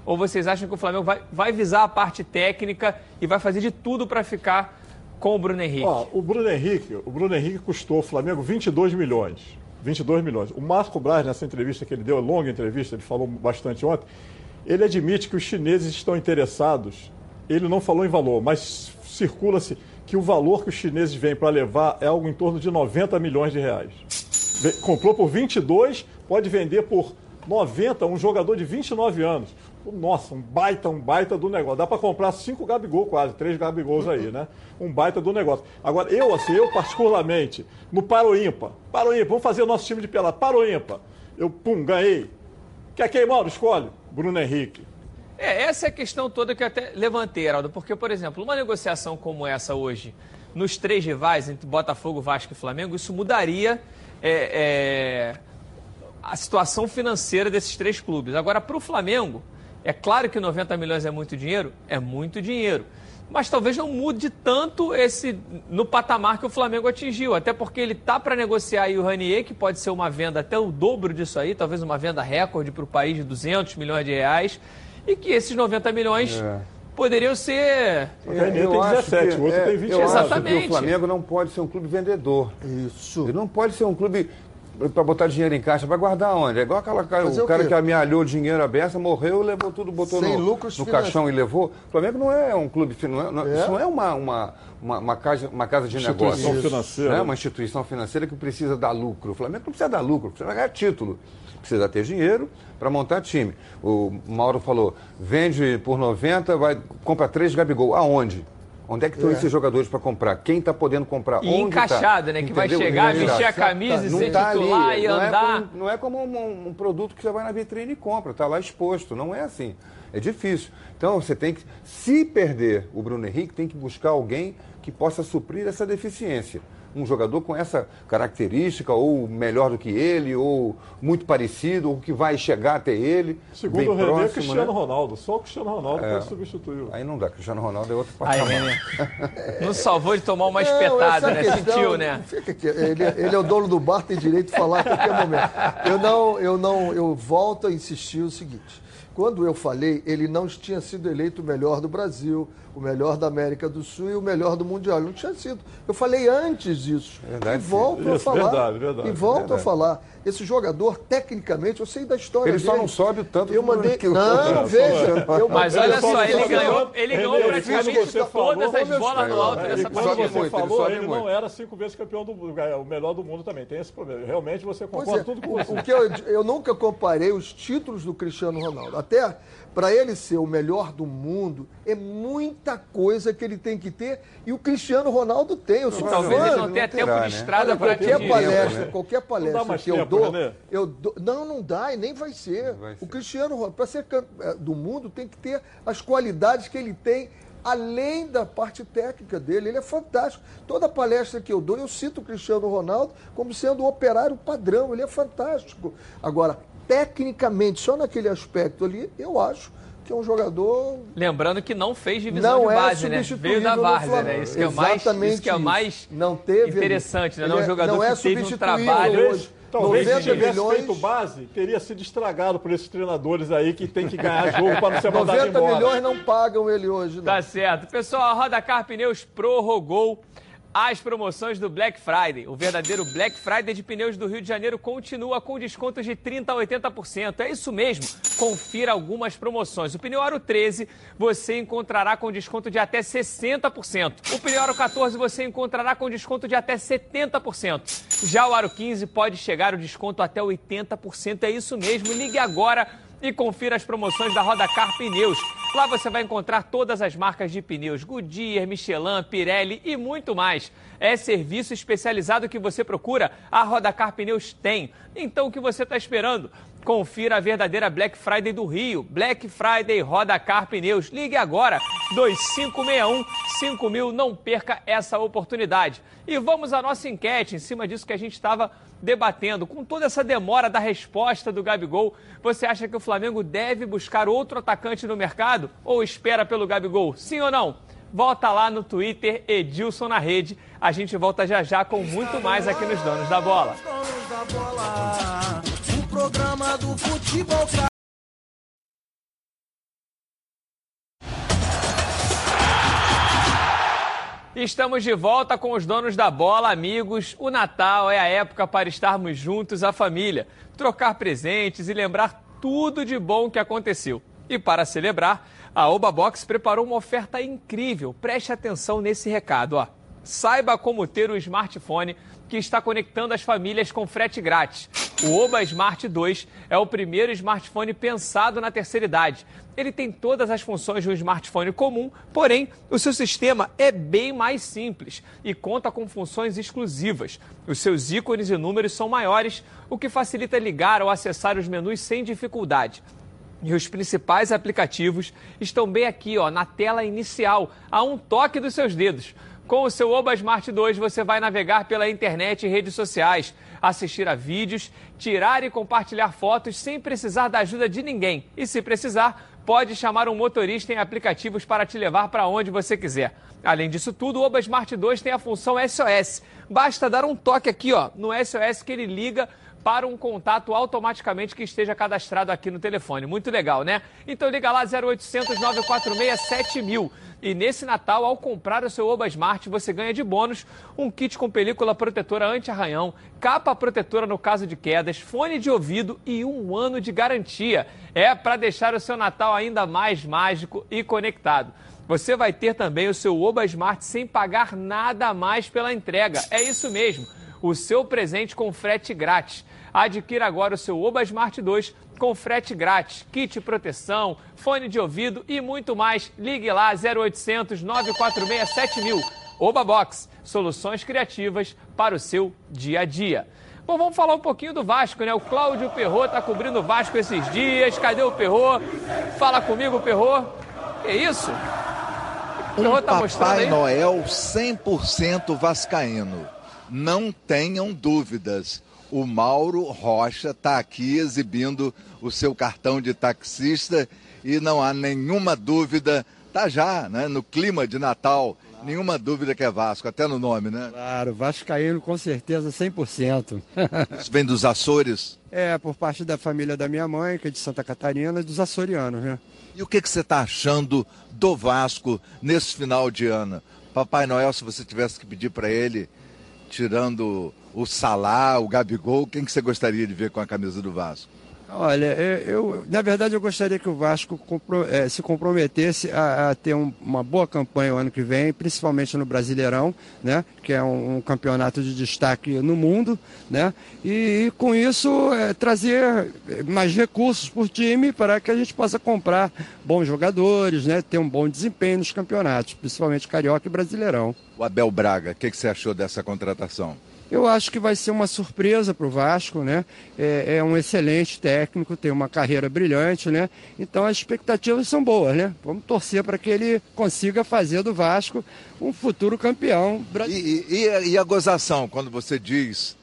Ou vocês acham que o Flamengo vai, vai visar a parte técnica e vai fazer de tudo para ficar com o Bruno Henrique? Ó, o Bruno Henrique, o Bruno Henrique custou ao Flamengo 22 milhões. 22 milhões. O Marco Braz, nessa entrevista que ele deu, longa entrevista, ele falou bastante ontem, ele admite que os chineses estão interessados. Ele não falou em valor, mas circula-se que o valor que os chineses vêm para levar é algo em torno de 90 milhões de reais. Comprou por 22, pode vender por 90 um jogador de 29 anos. Nossa, um baita, um baita do negócio. Dá para comprar cinco Gabigol quase, três Gabigols aí, né? Um baita do negócio. Agora, eu, assim, eu particularmente, no Paro Ímpar, Paro vamos fazer o nosso time de pelada, Paro. Eu, pum, ganhei. Quer quem, Mauro? Escolhe. Bruno Henrique. É, essa é a questão toda que eu até levantei, Heraldo, porque, por exemplo, uma negociação como essa hoje, nos três rivais, entre Botafogo, Vasco e Flamengo, isso mudaria é, é, a situação financeira desses três clubes. Agora, para o Flamengo, é claro que 90 milhões é muito dinheiro, é muito dinheiro. Mas talvez não mude tanto esse no patamar que o Flamengo atingiu, até porque ele tá para negociar aí o Ranier, que pode ser uma venda até o dobro disso aí, talvez uma venda recorde para o país de 200 milhões de reais, e que esses 90 milhões É. poderiam ser O Ranier eu tem acho 17, que- o outro é, tem 20 Eu acho que Exatamente. o Flamengo não pode ser um clube vendedor. Isso. Ele não pode ser um clube para botar dinheiro em caixa, vai guardar onde? É igual aquela, Fazer o o cara que amealhou dinheiro à beça, morreu, levou tudo, botou Sem no, lucros no caixão e levou. O Flamengo não é um clube, não é- não- É? isso não é uma, uma, uma, uma casa, uma casa de Instituição negócios. financeira. Né? Uma instituição financeira que precisa dar lucro. O Flamengo não precisa dar lucro, precisa ganhar título. Precisa ter dinheiro para montar time. O Mauro falou, vende por 90, vai, compra três Gabigol. Aonde? Onde é que estão É. esses jogadores para comprar? Quem está podendo comprar? E Onde encaixado, tá? né? Que vai Entendeu? chegar, Encaixado. vestir a camisa e Não ser tá titular ali, e não é andar. como- não é como um, um produto que você vai na vitrine e compra, está lá exposto. Não é assim. É difícil. Então você tem que, se perder o Bruno Henrique, tem que buscar alguém que possa suprir essa deficiência. Um jogador com essa característica, ou melhor do que ele, ou muito parecido, ou que vai chegar até ele. Segundo bem o René, próximo, Cristiano né? Ronaldo. Só o Cristiano Ronaldo É. pode substituir. Aí não dá, Cristiano Ronaldo é outro Aí, patamar. René. Não salvou de tomar uma Não, espetada, essa né? questão- Sentiu, né? Fica aqui. Ele, ele é o dono do bar, tem direito de falar a qualquer momento. Eu não, eu não, eu volto a insistir o seguinte. Quando eu falei, ele não tinha sido eleito o melhor do Brasil, o melhor da América do Sul e o melhor do Mundial. Ele não tinha sido. Eu falei antes disso. Verdade, e volto sim. a Isso, falar. verdade, verdade. e volto Verdade. a falar. Esse jogador, tecnicamente, eu sei da história Ele dele. só não sobe o tanto Eu que- mandei. que o- Não, veja. Eu Mas olha só, ele eu- ganhou, ele ganhou René, praticamente você falou, todas as bolas no alto É, dessa partida. você muito, ele falou, ele, muito. não era cinco vezes campeão do mundo, o melhor do mundo também. Tem esse problema. Realmente você concorda é, tudo com o, você. o que eu, eu nunca comparei os títulos do Cristiano Ronaldo. Até para ele ser o melhor do mundo, é muita coisa que ele tem que ter. E o Cristiano Ronaldo tem. Eu sou Talvez fã. ele não tenha tempo né? de estrada para qualquer palestra, né? qualquer palestra que eu tempo, dou, René? eu dou- não, não dá e nem vai ser. vai ser. O Cristiano Ronaldo, para ser eh, do mundo, tem que ter as qualidades que ele tem além da parte técnica dele. Ele é fantástico. Toda palestra que eu dou, eu cito o Cristiano Ronaldo como sendo o operário padrão. Ele é fantástico. Agora, tecnicamente, só naquele aspecto ali, eu acho que é um jogador Lembrando que não fez divisão não de é base, né? substituível Veio da várzea, Flamengo. né? Isso que é o mais, Exatamente isso que é o mais não teve interessante, né? Não é um é- jogador não é que teve um trabalho. hoje. Talvez se 90 tivesse milhões- feito base, teria sido estragado por esses treinadores aí que tem que ganhar jogo para não ser mandado 90 embora. milhões não pagam ele hoje, não. Tá certo. Pessoal, a Roda Car Pneus prorrogou as promoções do Black Friday. O verdadeiro Black Friday de pneus do Rio de Janeiro continua com descontos de 30% a 80%. É isso mesmo. Confira algumas promoções. O pneu Aro 13 você encontrará com desconto de até 60%. O pneu Aro 14 você encontrará com desconto de até 70%. Já o Aro 15 pode chegar o desconto até 80%. É isso mesmo. Ligue agora e confira as promoções da Rodacar Pneus. Lá você vai encontrar todas as marcas de pneus Goodyear, Michelin, Pirelli e muito mais. É serviço especializado que você procura, a Rodacar Pneus tem. Então o que você está esperando? Confira a verdadeira Black Friday do Rio. Black Friday Rodacar Pneus. Ligue agora, 2561 5000. Não perca essa oportunidade. E vamos à nossa enquete, em cima disso que a gente estava debatendo. Com toda essa demora da resposta do Gabigol, você acha que o Flamengo deve buscar outro atacante no mercado ou espera pelo Gabigol? Sim ou não? Volta lá no Twitter, Edilson na rede. A gente volta já já com muito mais aqui nos Donos da Bola. Programa do futebol Estamos de volta com os donos da bola, amigos. O Natal é a época para estarmos juntos, a família, trocar presentes e lembrar tudo de bom que aconteceu. E para celebrar, a Oba Box preparou uma oferta incrível. Preste atenção nesse recado, ó. Saiba como ter o smartphone que está conectando as famílias com frete grátis. O Oba Smart 2 é o primeiro smartphone pensado na terceira idade. Ele tem todas as funções de um smartphone comum, porém, o seu sistema é bem mais simples e conta com funções exclusivas. Os seus ícones e números são maiores, o que facilita ligar ou acessar os menus sem dificuldade. E os principais aplicativos estão bem aqui, ó, na tela inicial, a um toque dos seus dedos. Com o seu Oba Smart 2, você vai navegar pela internet e redes sociais, assistir a vídeos, tirar e compartilhar fotos sem precisar da ajuda de ninguém. E se precisar, pode chamar um motorista em aplicativos para te levar para onde você quiser. Além disso tudo, o Oba Smart 2 tem a função SOS. Basta dar um toque aqui, ó, no SOS que ele liga para um contato automaticamente que esteja cadastrado aqui no telefone. Muito legal, né? Então liga lá 0800 946 7000. E nesse Natal, ao comprar o seu Oba Smart, você ganha de bônus um kit com película protetora anti-arranhão, capa protetora no caso de quedas, fone de ouvido e um ano de garantia. É para deixar o seu Natal ainda mais mágico e conectado. Você vai ter também o seu Oba Smart sem pagar nada mais pela entrega. É isso mesmo, o seu presente com frete grátis. Adquira agora o seu Oba Smart 2 com frete grátis, kit proteção, fone de ouvido e muito mais. Ligue lá 0800 946 7000. Oba Box, soluções criativas para o seu dia a dia. Bom, vamos falar um pouquinho do Vasco, né? O Cláudio Perrot está cobrindo o Vasco esses dias. Cadê o Perrot? Fala comigo, Perrot. Que isso? O Um Perrot tá mostrando Papai aí? Noel 100% vascaíno. Não tenham dúvidas. O Mauro Rocha está aqui exibindo o seu cartão de taxista e não há nenhuma dúvida, tá já né, no clima de Natal Nenhuma dúvida que é Vasco, até no nome, né? Claro, Vascaíno com certeza 100%. Isso vem dos Açores? É, por parte da família da minha mãe, que é de Santa Catarina, dos açorianos, né? E o que, que você está achando do Vasco nesse final de ano? Papai Noel, se você tivesse que pedir para ele, tirando o Salá, o Gabigol, quem que você gostaria de ver com a camisa do Vasco? Olha, eu, na verdade eu gostaria que o Vasco é, se comprometesse a, a ter um, uma boa campanha o ano que vem, principalmente no Brasileirão, né, que é um, um campeonato de destaque no mundo, né, e, e com isso é, trazer mais recursos para o time para que a gente possa comprar bons jogadores, né, ter um bom desempenho nos campeonatos, principalmente Carioca e Brasileirão. O Abel Braga, o que, que você achou dessa contratação? Eu acho que vai ser uma surpresa para o Vasco, né? É, é, um excelente técnico, tem uma carreira brilhante, né? Então as expectativas são boas, né? Vamos torcer para que ele consiga fazer do Vasco um futuro campeão brasileiro. E, e, e a gozação, quando você diz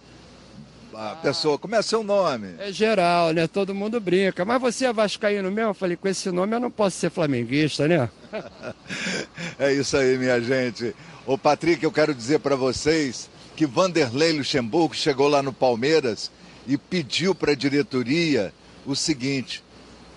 a pessoa, como é seu nome? É geral, né? Todo mundo brinca. Mas você é vascaíno mesmo? Eu falei, com esse nome eu não posso ser flamenguista, né? é isso aí, minha gente. Ô, Patrick, eu quero dizer para vocês que Vanderlei Luxemburgo chegou lá no Palmeiras e pediu para a diretoria o seguinte: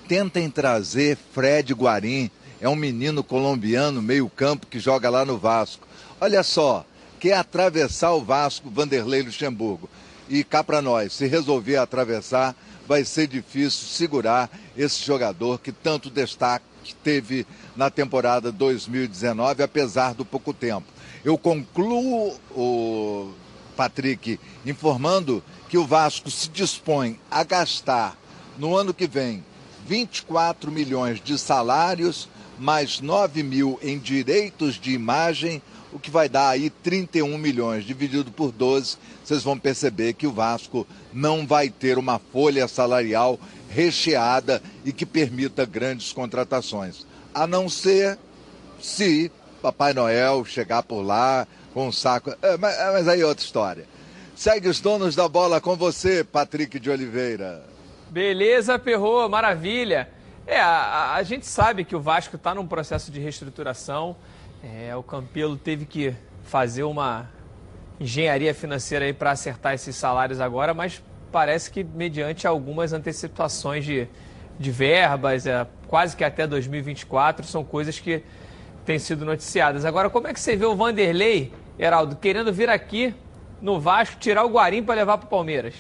tentem trazer Fred Guarim, é um menino colombiano, meio-campo, que joga lá no Vasco. Olha só, quer atravessar o Vasco, Vanderlei Luxemburgo. E cá para nós, se resolver atravessar, vai ser difícil segurar esse jogador que tanto destaque teve na temporada 2019, apesar do pouco tempo. Eu concluo, o Patrick, informando que o Vasco se dispõe a gastar no ano que vem 24 milhões de salários, mais 9 mil em direitos de imagem, o que vai dar aí 31 milhões dividido por 12. Vocês vão perceber que o Vasco não vai ter uma folha salarial recheada e que permita grandes contratações. A não ser se Papai Noel chegar por lá com um saco. É, mas, é, mas aí é outra história. Segue os donos da bola com você, Patrick de Oliveira. Beleza, Perrô, maravilha. É, a, a gente sabe que o Vasco está num processo de reestruturação. É, o Campelo teve que fazer uma engenharia financeira aí para acertar esses salários agora, mas parece que mediante algumas antecipações de, de verbas, é, quase que até 2024, são coisas que têm sido noticiadas. Agora, como é que você vê o Vanderlei, Heraldo, querendo vir aqui no Vasco, tirar o Guarim para levar para o Palmeiras?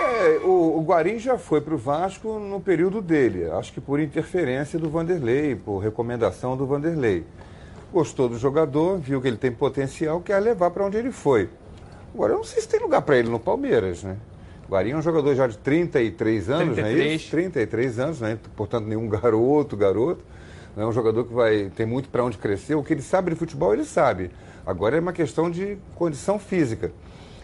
É, o, o Guarim já foi para o Vasco no período dele, acho que por interferência do Vanderlei, por recomendação do Vanderlei. Gostou do jogador, viu que ele tem potencial, quer levar para onde ele foi. Agora, eu não sei se tem lugar para ele no Palmeiras, né? O Guarim é um jogador já de 33 anos, 33. não é isso? 33 anos, né? Portanto, nenhum garoto, garoto. É um jogador que vai ter muito para onde crescer. O que ele sabe de futebol, ele sabe. Agora é uma questão de condição física.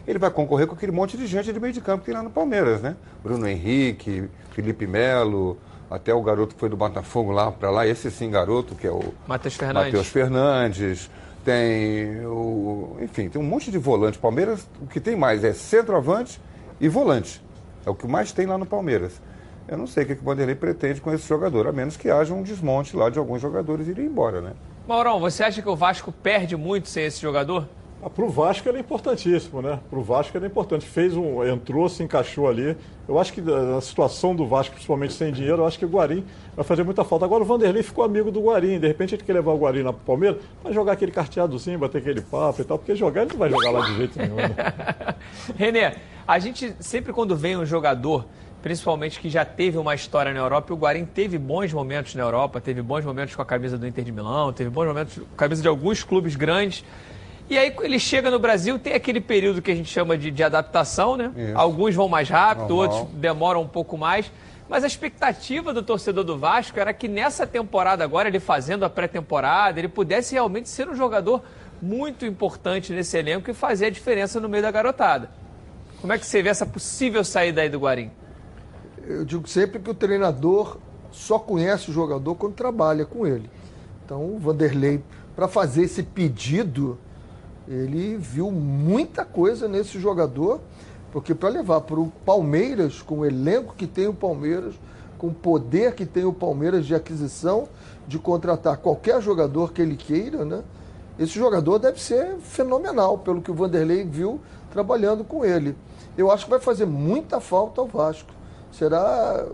Ele vai concorrer com aquele monte de gente de meio de campo que tem lá no Palmeiras, né? Bruno Henrique, Felipe Melo, até o garoto que foi do Botafogo lá para lá, esse sim garoto, que é o Matheus Fernandes. Matheus Fernandes. Tem o. Enfim, tem um monte de volante. Palmeiras, o que tem mais é centroavante e volante. É o que mais tem lá no Palmeiras. Eu não sei o que, o Vanderlei pretende com esse jogador, a menos que haja um desmonte lá de alguns jogadores irem embora, né? Maurão, você acha que o Vasco perde muito sem esse jogador? Ah, para o Vasco ele é importantíssimo, né? Para o Vasco ele é importante. Fez um, entrou, se encaixou ali. Eu acho que a situação do Vasco, principalmente sem dinheiro, eu acho que o Guarim vai fazer muita falta. Agora o Vanderlei ficou amigo do Guarim. De repente ele quer levar o Guarim lá para o Palmeiras para jogar aquele carteadozinho, bater aquele papo e tal. Porque jogar ele não vai jogar lá de jeito nenhum. Né? Renê, a gente sempre quando vem um jogador principalmente que já teve uma história na Europa. E o Guarim teve bons momentos na Europa, teve bons momentos com a camisa do Inter de Milão, teve bons momentos com a camisa de alguns clubes grandes. E aí ele chega no Brasil, tem aquele período que a gente chama de, de adaptação, né? Isso. Alguns vão mais rápido, Normal. outros demoram um pouco mais. Mas a expectativa do torcedor do Vasco era que nessa temporada agora, ele fazendo a pré-temporada, ele pudesse realmente ser um jogador muito importante nesse elenco e fazer a diferença no meio da garotada. Como é que você vê essa possível saída aí do Guarim? Eu digo sempre que o treinador só conhece o jogador quando trabalha com ele. Então, o Vanderlei, para fazer esse pedido, ele viu muita coisa nesse jogador, porque para levar para o Palmeiras, com o elenco que tem o Palmeiras, com o poder que tem o Palmeiras de aquisição, de contratar qualquer jogador que ele queira, né? Esse jogador deve ser fenomenal, pelo que o Vanderlei viu trabalhando com ele. Eu acho que vai fazer muita falta ao Vasco. Será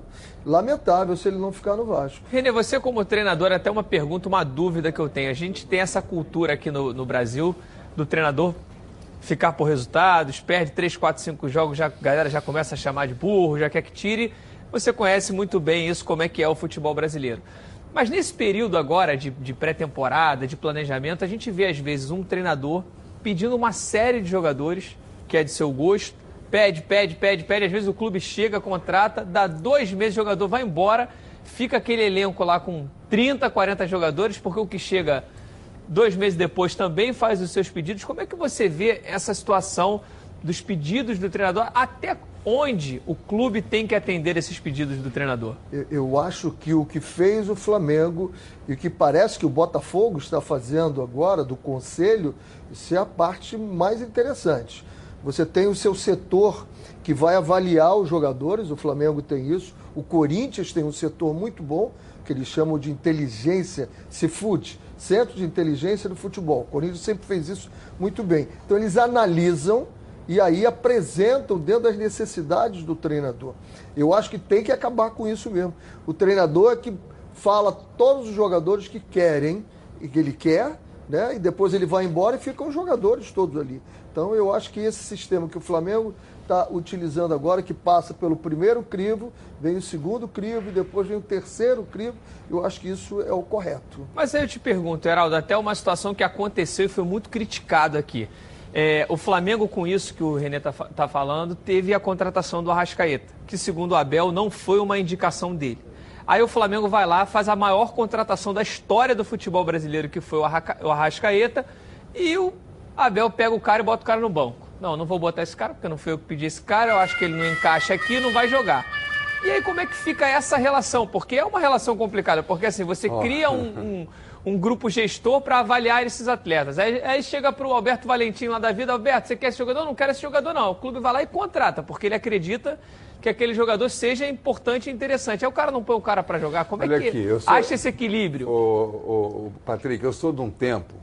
lamentável se ele não ficar no Vasco. Renê, você como treinador, até uma pergunta, uma dúvida que eu tenho. A gente tem essa cultura aqui no, no Brasil do treinador ficar por resultados, perde 3, 4, 5 jogos, já, a galera já começa a chamar de burro, já quer que tire. Você conhece muito bem isso, como é que é o futebol brasileiro. Mas nesse período agora de, de pré-temporada, de planejamento, a gente vê às vezes um treinador pedindo uma série de jogadores que é de seu gosto, pede, pede, pede, pede. Às vezes o clube chega, contrata, dá dois meses, o jogador vai embora, fica aquele elenco lá com 30, 40 jogadores, porque o que chega dois meses depois também faz os seus pedidos. Como é que você vê essa situação dos pedidos do treinador? Até onde o clube tem que atender esses pedidos do treinador? Eu, eu acho que o que fez o Flamengo e o que parece que o Botafogo está fazendo agora do conselho, isso é a parte mais interessante. Você tem o seu setor que vai avaliar os jogadores, o Flamengo tem isso, o Corinthians tem um setor muito bom, que eles chamam de inteligência Seafood, Centro de Inteligência do Futebol. O Corinthians sempre fez isso muito bem. Então eles analisam e aí apresentam dentro das necessidades do treinador. Eu acho que tem que acabar com isso mesmo. O treinador é que fala todos os jogadores que querem e que ele quer, né? E depois ele vai embora e ficam os jogadores todos ali. Então eu acho que esse sistema que o Flamengo está utilizando agora, que passa pelo primeiro crivo, vem o segundo crivo e depois vem o terceiro crivo, eu acho que isso é o correto. Mas aí eu te pergunto, Heraldo, até uma situação que aconteceu e foi muito criticada aqui. É, o Flamengo, com isso que o Renê está tá falando, teve a contratação do Arrascaeta, que segundo o Abel não foi uma indicação dele. Aí o Flamengo vai lá, faz a maior contratação da história do futebol brasileiro, que foi o Arrascaeta, e o Abel pega o cara e bota o cara no banco. Não, não vou botar esse cara, porque não foi eu que pedi esse cara, eu acho que ele não encaixa aqui, não vai jogar. E aí como é que fica essa relação? Porque é uma relação complicada, porque assim, você oh. cria um, um, um, grupo gestor para avaliar esses atletas. Aí, aí chega para o Alberto Valentim lá da vida, Alberto, você quer esse jogador? Não quero esse jogador não. O clube vai lá e contrata, porque ele acredita que aquele jogador seja importante e interessante. Aí o cara não põe o cara para jogar. Como Olha é que aqui, sou... acha esse equilíbrio? O, o, Patrick, eu sou de um tempo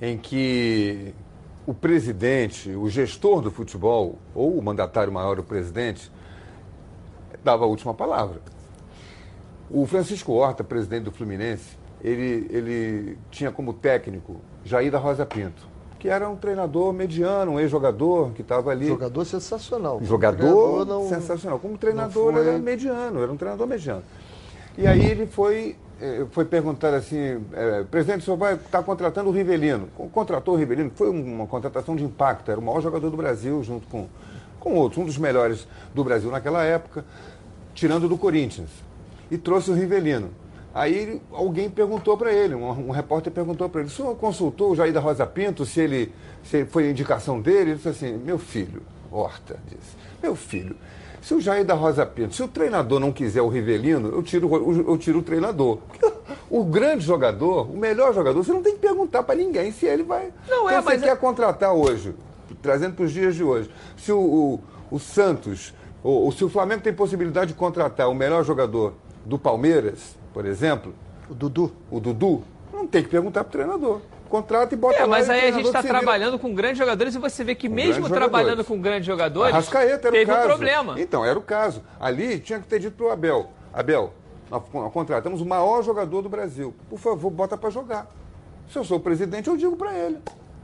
em que o presidente, o gestor do futebol, ou o mandatário maior, o presidente, dava a última palavra. O Francisco Horta, presidente do Fluminense, ele, ele tinha como técnico Jair da Rosa Pinto, que era um treinador mediano, um ex-jogador que estava ali. Jogador sensacional. Jogador não, sensacional. Como treinador, foi... era mediano, era um treinador mediano. E aí ele foi foi perguntar assim, é, presidente, o senhor vai estar tá contratando o Rivelino. Contratou o Rivelino, foi uma contratação de impacto, era o maior jogador do Brasil, junto com, com outros, um dos melhores do Brasil naquela época, tirando do Corinthians. E trouxe o Rivelino. Aí alguém perguntou para ele, um, um, repórter perguntou para ele, o senhor consultou o Jair da Rosa Pinto se ele, se foi indicação dele? Ele disse assim, meu filho, Horta, disse, meu filho, se o Jair da Rosa Pinto, se o treinador não quiser o Rivelino, eu tiro, eu tiro o treinador. Porque o grande jogador, o melhor jogador, você não tem que perguntar para ninguém se ele vai. Não é, então, mas você é... quer contratar hoje, trazendo para os dias de hoje. Se o, o, o Santos, ou, ou se o Flamengo tem possibilidade de contratar o melhor jogador do Palmeiras, por exemplo, o Dudu, o Dudu, não tem que perguntar para o treinador contrata e bota é. Mas aí a gente está trabalhando com grandes jogadores e você vê que mesmo trabalhando com grandes jogadores, era teve o caso. um problema. Então, era o caso. Ali tinha que ter dito para o Abel, Abel, nós contratamos o maior jogador do Brasil. Por favor, bota para jogar. Se eu sou o presidente, eu digo para ele.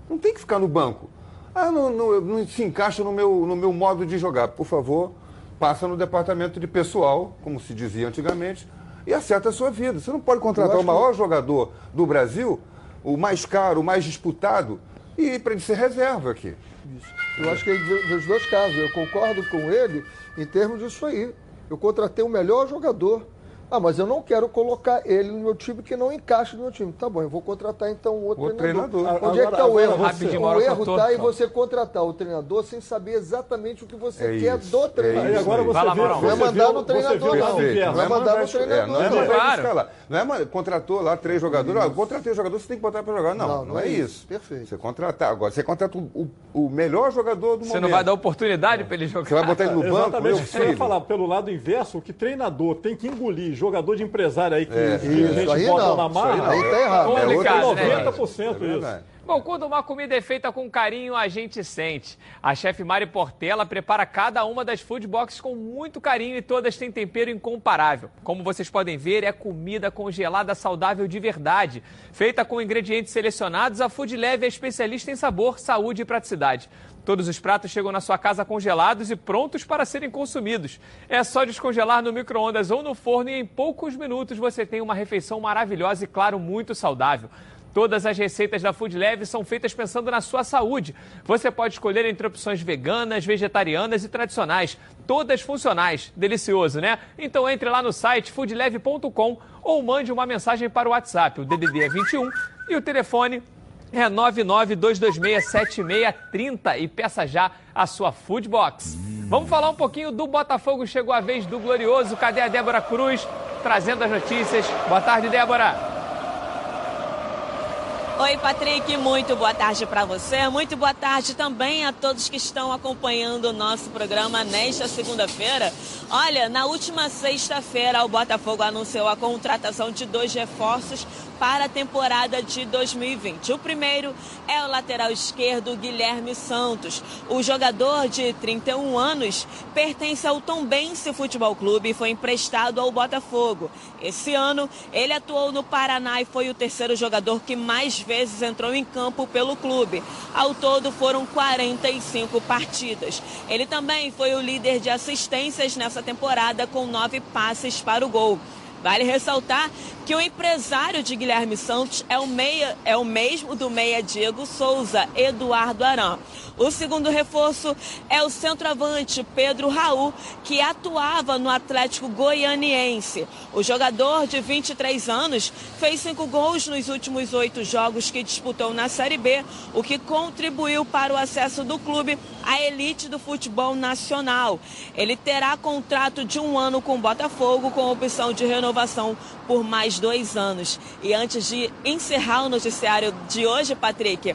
Não tem que ficar no banco. Ah, não, não, não, se encaixa no meu, no meu modo de jogar. Por favor, passa no departamento de pessoal, como se dizia antigamente, e acerta a sua vida. Você não pode contratar o maior que... jogador do Brasil o mais caro, o mais disputado, e para ele ser reserva aqui. Isso. Eu acho que é dos dois casos, eu concordo com ele em termos disso aí. Eu contratei o melhor jogador ah, mas eu não quero colocar ele no meu time que não encaixa no meu time. Tá bom, eu vou contratar então outro, outro treinador. treinador. Onde agora, é que está o erro? Você, o erro está em você contratar o treinador sem saber exatamente o que você é quer isso, do treinador. É e agora você vê, não é mandar no treinador, não. Não é mandar no treinador, não. Não é claro. Não é contratou lá três jogadores. Ah, contratei o jogador, você tem que botar para jogar. Não, não, não é, é isso. Perfeito. Você contratar. Agora, você contrata o, o melhor jogador do momento. Você não vai dar oportunidade para ele jogar. Você vai botar ele no banco, Exatamente. Você vai falar pelo lado inverso, que treinador tem que engolir jogador de empresário aí que, é, que a gente bota na marra. Aí, tá errado. É, é 90% né? isso. É Bom, quando uma comida é feita com carinho, a gente sente. A chefe Mari Portela prepara cada uma das food boxes com muito carinho e todas têm tempero incomparável. Como vocês podem ver, é comida congelada saudável de verdade. Feita com ingredientes selecionados, a Food Leve é especialista em sabor, saúde e praticidade. Todos os pratos chegam na sua casa congelados e prontos para serem consumidos. É só descongelar no micro-ondas ou no forno e em poucos minutos você tem uma refeição maravilhosa e, claro, muito saudável. Todas as receitas da Food são feitas pensando na sua saúde. Você pode escolher entre opções veganas, vegetarianas e tradicionais. Todas funcionais. Delicioso, né? Então entre lá no site foodleve.com ou mande uma mensagem para o WhatsApp. O DDD é 21 e o telefone é 992267630 e peça já a sua Food Box. Vamos falar um pouquinho do Botafogo. Chegou a vez do Glorioso. Cadê a Débora Cruz? Trazendo as notícias. Boa tarde, Débora. Oi, Patrick, muito boa tarde para você. Muito boa tarde também a todos que estão acompanhando o nosso programa nesta segunda-feira. Olha, na última sexta-feira, o Botafogo anunciou a contratação de dois reforços para a temporada de 2020. O primeiro é o lateral esquerdo Guilherme Santos. O jogador de 31 anos pertence ao Tombense Futebol Clube e foi emprestado ao Botafogo. Esse ano, ele atuou no Paraná e foi o terceiro jogador que mais vezes entrou em campo pelo clube. Ao todo, foram 45 partidas. Ele também foi o líder de assistências nessa temporada, com nove passes para o gol. Vale ressaltar que o empresário de Guilherme Santos é o, meia, é o mesmo do meia Diego Souza, Eduardo Arão. O segundo reforço é o centroavante Pedro Raul, que atuava no Atlético Goianiense. O jogador de 23 anos fez cinco gols nos últimos oito jogos que disputou na Série B, o que contribuiu para o acesso do clube à elite do futebol nacional. Ele terá contrato de um ano com o Botafogo, com opção de renovação por mais dois anos. E antes de encerrar o noticiário de hoje, Patrick,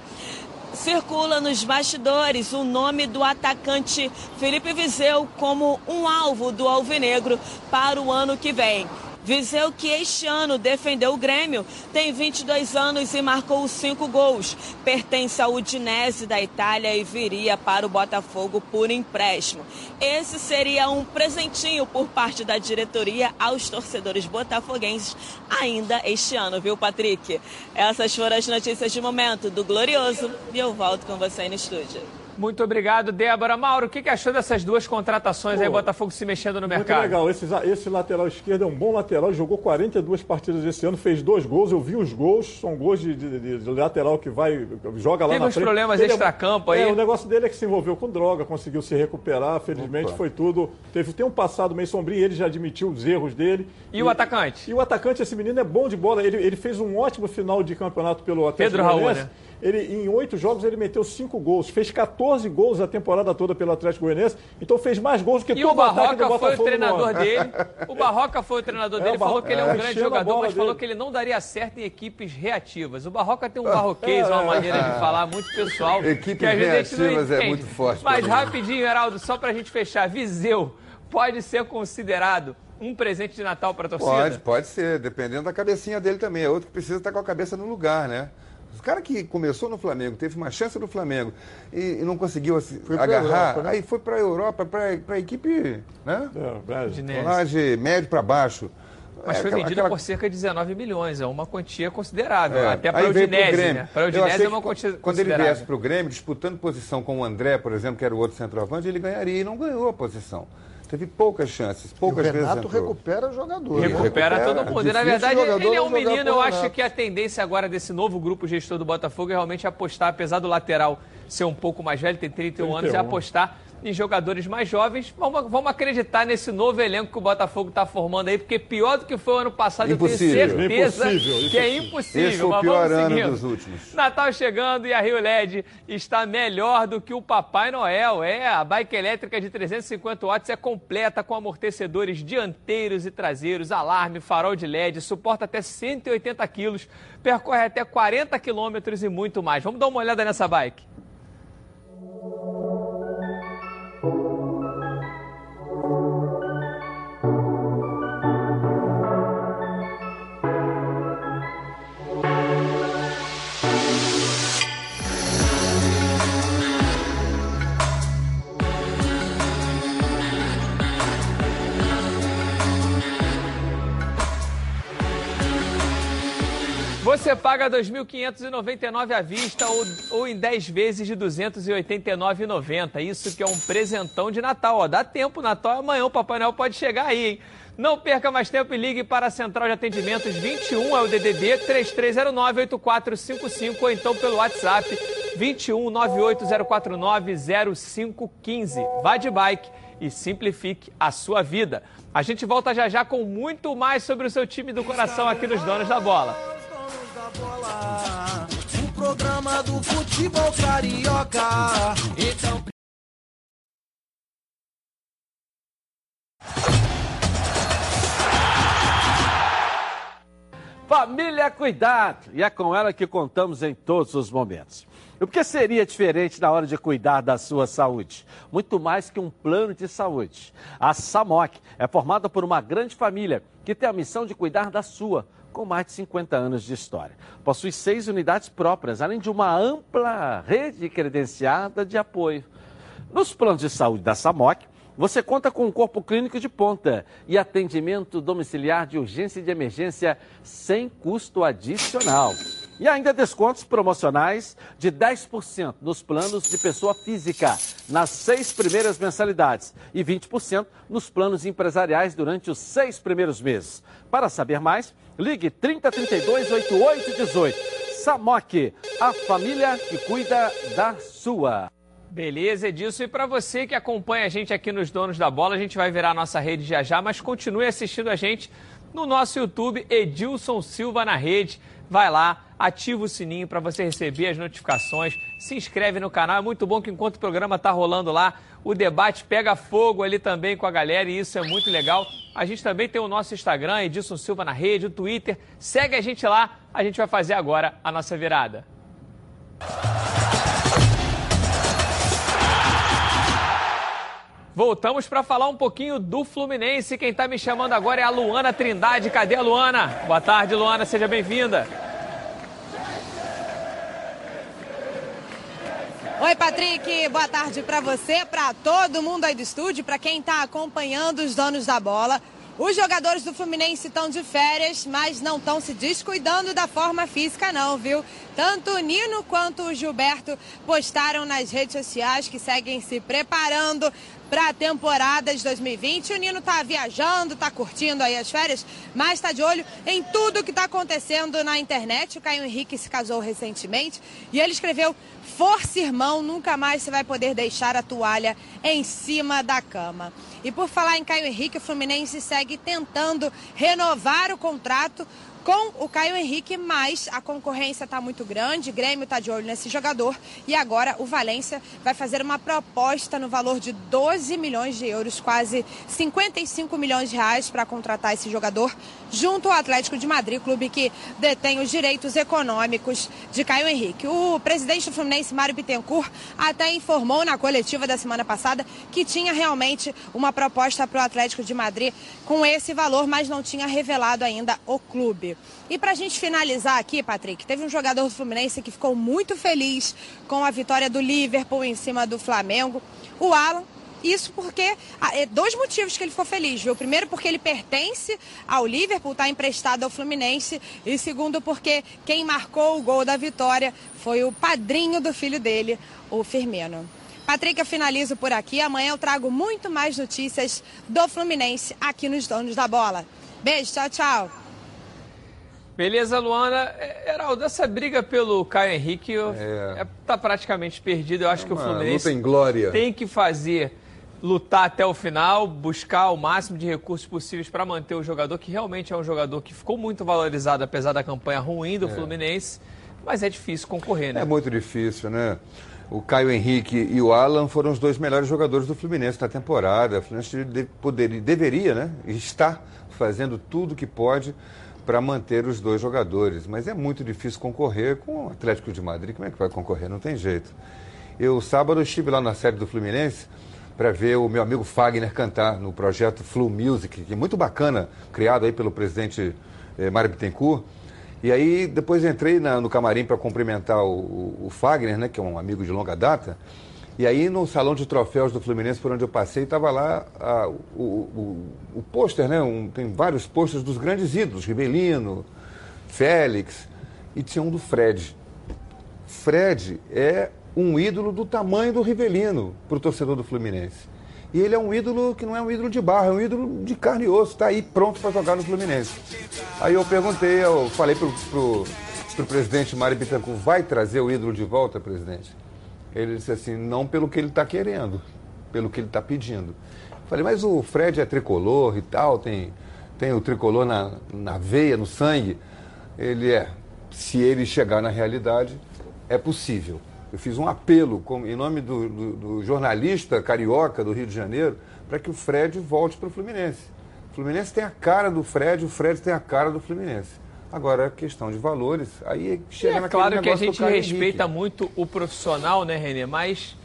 circula nos bastidores o nome do atacante Felipe Vizeu como um alvo do Alvinegro para o ano que vem. Viseu, que este ano defendeu o Grêmio, tem 22 anos e marcou cinco gols. Pertence ao Udinese da Itália e viria para o Botafogo por empréstimo. Esse seria um presentinho por parte da diretoria aos torcedores botafoguenses ainda este ano, viu, Patrick? Essas foram as notícias de momento do Glorioso e eu volto com você aí no estúdio. Muito obrigado, Débora. Mauro, o que, que achou dessas duas contratações Pô, aí, Botafogo se mexendo no mercado? Muito legal. Esse, esse, lateral esquerdo é um bom lateral, jogou 42 partidas esse ano, fez dois gols. Eu vi os gols, são gols de, de, de lateral que vai, joga lá Teve na uns problemas extra-campo é, aí. É, o negócio dele é que se envolveu com droga, conseguiu se recuperar, felizmente Opa. foi tudo. Teve, tem um passado meio sombrio, ele já admitiu os erros dele. E, e, o atacante? E o atacante, esse menino é bom de bola, ele, ele fez um ótimo final de campeonato pelo Atlético Pedro Raul, né? Ele, em oito jogos, ele meteu cinco gols. Fez 14 gols a temporada toda pelo Atlético Goianiense. Então fez mais gols do que e todo o Barroca do Botafogo foi o treinador dele. O Barroca foi o treinador é, dele. É, falou que ele é um é, grande jogador, mas dele. falou que ele não daria certo em equipes reativas. O Barroca tem um barroquês, uma maneira de falar muito pessoal. Equipes reativas é muito forte. Mas rapidinho, Heraldo, só pra gente fechar. Viseu pode ser considerado um presente de Natal para a torcida? Pode, pode ser, dependendo da cabecinha dele também. É outro que precisa estar com a cabeça no lugar, né? O cara que começou no Flamengo, teve uma chance no Flamengo e, e não conseguiu assim, agarrar, Europa, né? aí foi para a Europa, para a equipe, né? É, de lá de médio para baixo. Mas é, foi vendida aquela... por cerca de 19 milhões, é uma quantia considerável, é. até para o Udinese. Né? Para o Udinese é uma quantia Quando ele viesse para o Grêmio, disputando posição com o André, por exemplo, que era o outro centroavante, ele ganharia e não ganhou a posição. Teve poucas chances, poucas e o Renato vezes. Renato recupera jogador. Recupera, recupera todo mundo. E, na verdade, ele é um menino. Eu acho que a tendência agora desse novo grupo gestor do Botafogo é realmente apostar, apesar do lateral ser um pouco mais velho, tem 31, 31. anos, é apostar em jogadores mais jovens. Vamos, vamos acreditar nesse novo elenco que o Botafogo está formando aí, porque pior do que foi o ano passado, impossível. eu tenho certeza impossível, que é impossível. Esse foi o pior ano dos últimos. Natal chegando e a Rio LED está melhor do que o Papai Noel. É, a bike elétrica de 350 watts é completa com amortecedores dianteiros e traseiros, alarme, farol de LED, suporta até 180 quilos, percorre até 40 quilômetros e muito mais. Vamos dar uma olhada nessa bike. Você paga 2.599 à vista ou, ou em 10 vezes de 289,90. Isso que é um presentão de Natal. Ó, dá tempo, Natal é amanhã, o Papai Noel pode chegar aí, hein? Não perca mais tempo e ligue para a Central de Atendimentos 21 é o DDD 3309 8455 ou então pelo WhatsApp 21 98049 0515. Vá de bike e simplifique a sua vida. A gente volta já já com muito mais sobre o seu time do coração aqui nos Donos da Bola. O programa do futebol carioca. Então Família Cuidado! E é com ela que contamos em todos os momentos. O que seria diferente na hora de cuidar da sua saúde? Muito mais que um plano de saúde. A SAMOC é formada por uma grande família que tem a missão de cuidar da sua, com mais de 50 anos de história. Possui seis unidades próprias, além de uma ampla rede credenciada de apoio. Nos planos de saúde da SAMOC, você conta com um corpo clínico de ponta e atendimento domiciliar de urgência e de emergência sem custo adicional. E ainda descontos promocionais de 10% nos planos de pessoa física nas seis primeiras mensalidades e 20% nos planos empresariais durante os seis primeiros meses. Para saber mais, ligue 3032 8818. Samok, a família que cuida da sua. Beleza, Edilson. E para você que acompanha a gente aqui nos Donos da Bola, a gente vai virar a nossa rede já já, mas continue assistindo a gente no nosso YouTube, Edilson Silva na Rede. Vai lá, ativa o sininho para você receber as notificações, se inscreve no canal. É muito bom que enquanto o programa está rolando lá, o debate pega fogo ali também com a galera e isso é muito legal. A gente também tem o nosso Instagram, Edilson Silva na Rede, o Twitter. Segue a gente lá, a gente vai fazer agora a nossa virada. Voltamos para falar um pouquinho do Fluminense. Quem está me chamando agora é a Luana Trindade. Cadê a Luana? Boa tarde, Luana. Seja bem-vinda. Oi, Patrick. Boa tarde para você, para todo mundo aí do estúdio, para quem está acompanhando os donos da bola. Os jogadores do Fluminense estão de férias, mas não estão se descuidando da forma física, não, viu? Tanto o Nino quanto o Gilberto postaram nas redes sociais que seguem se preparando para a temporada de 2020. O Nino está viajando, está curtindo aí as férias, mas está de olho em tudo que está acontecendo na internet. O Caio Henrique se casou recentemente e ele escreveu: Força, irmão, nunca mais você vai poder deixar a toalha em cima da cama. E por falar em Caio Henrique, o Fluminense segue tentando renovar o contrato com o Caio Henrique, mas a concorrência está muito grande, o Grêmio está de olho nesse jogador. E agora o Valência vai fazer uma proposta no valor de 12 milhões de euros, quase 55 milhões de reais para contratar esse jogador junto ao Atlético de Madrid, clube que detém os direitos econômicos de Caio Henrique. O presidente do Fluminense, Mário Bittencourt, até informou na coletiva da semana passada que tinha realmente uma proposta para o Atlético de Madrid com esse valor, mas não tinha revelado ainda o clube. E para a gente finalizar aqui, Patrick, teve um jogador do Fluminense que ficou muito feliz com a vitória do Liverpool em cima do Flamengo, o Alan. Isso porque. É dois motivos que ele ficou feliz, viu? Primeiro, porque ele pertence ao Liverpool, está emprestado ao Fluminense. E segundo, porque quem marcou o gol da vitória foi o padrinho do filho dele, o Firmino. Patrick, eu finalizo por aqui. Amanhã eu trago muito mais notícias do Fluminense aqui nos Donos da Bola. Beijo, tchau, tchau. Beleza, Luana. É, Heraldo, essa briga pelo Caio Henrique é. É, tá praticamente perdida. Eu acho é que o Fluminense luta em glória. tem que fazer lutar até o final, buscar o máximo de recursos possíveis para manter o jogador, que realmente é um jogador que ficou muito valorizado apesar da campanha ruim do é. Fluminense, mas é difícil concorrer, né? É muito difícil, né? O Caio Henrique e o Alan foram os dois melhores jogadores do Fluminense na temporada. O Fluminense poderia, deveria, né? Está fazendo tudo que pode para manter os dois jogadores. Mas é muito difícil concorrer com o Atlético de Madrid. Como é que vai concorrer? Não tem jeito. Eu, sábado, estive lá na série do Fluminense para ver o meu amigo Fagner cantar no projeto Flu Music, que é muito bacana, criado aí pelo presidente eh, Mário Bittencourt. E aí, depois entrei na, no camarim para cumprimentar o, o, o Fagner, né, que é um amigo de longa data. E aí, no salão de troféus do Fluminense, por onde eu passei, estava lá a, o, o, o pôster, né? Um, tem vários pôsteres dos grandes ídolos, Ribelino, Félix. e tinha um do Fred. Fred é um ídolo do tamanho do Rivelino para o torcedor do Fluminense. E ele é um ídolo que não é um ídolo de barra, é um ídolo de carne e osso, está aí pronto para jogar no Fluminense. Aí eu perguntei, eu falei pro, pro presidente Mário Bittencourt, vai trazer o ídolo de volta, presidente? Ele disse assim, não pelo que ele está querendo, pelo que ele está pedindo. Falei, mas o Fred é tricolor e tal, tem, tem o tricolor na, na veia, no sangue. Ele é. Se ele chegar na realidade, é possível. Eu fiz um apelo com, em nome do, do, do, jornalista carioca do Rio de Janeiro para que o Fred volte para o Fluminense. O Fluminense tem a cara do Fred, o Fred tem a cara do Fluminense. Agora, questão de valores, aí chega é naquele claro que a gente respeita Henrique. muito o profissional, né, Renê? Mas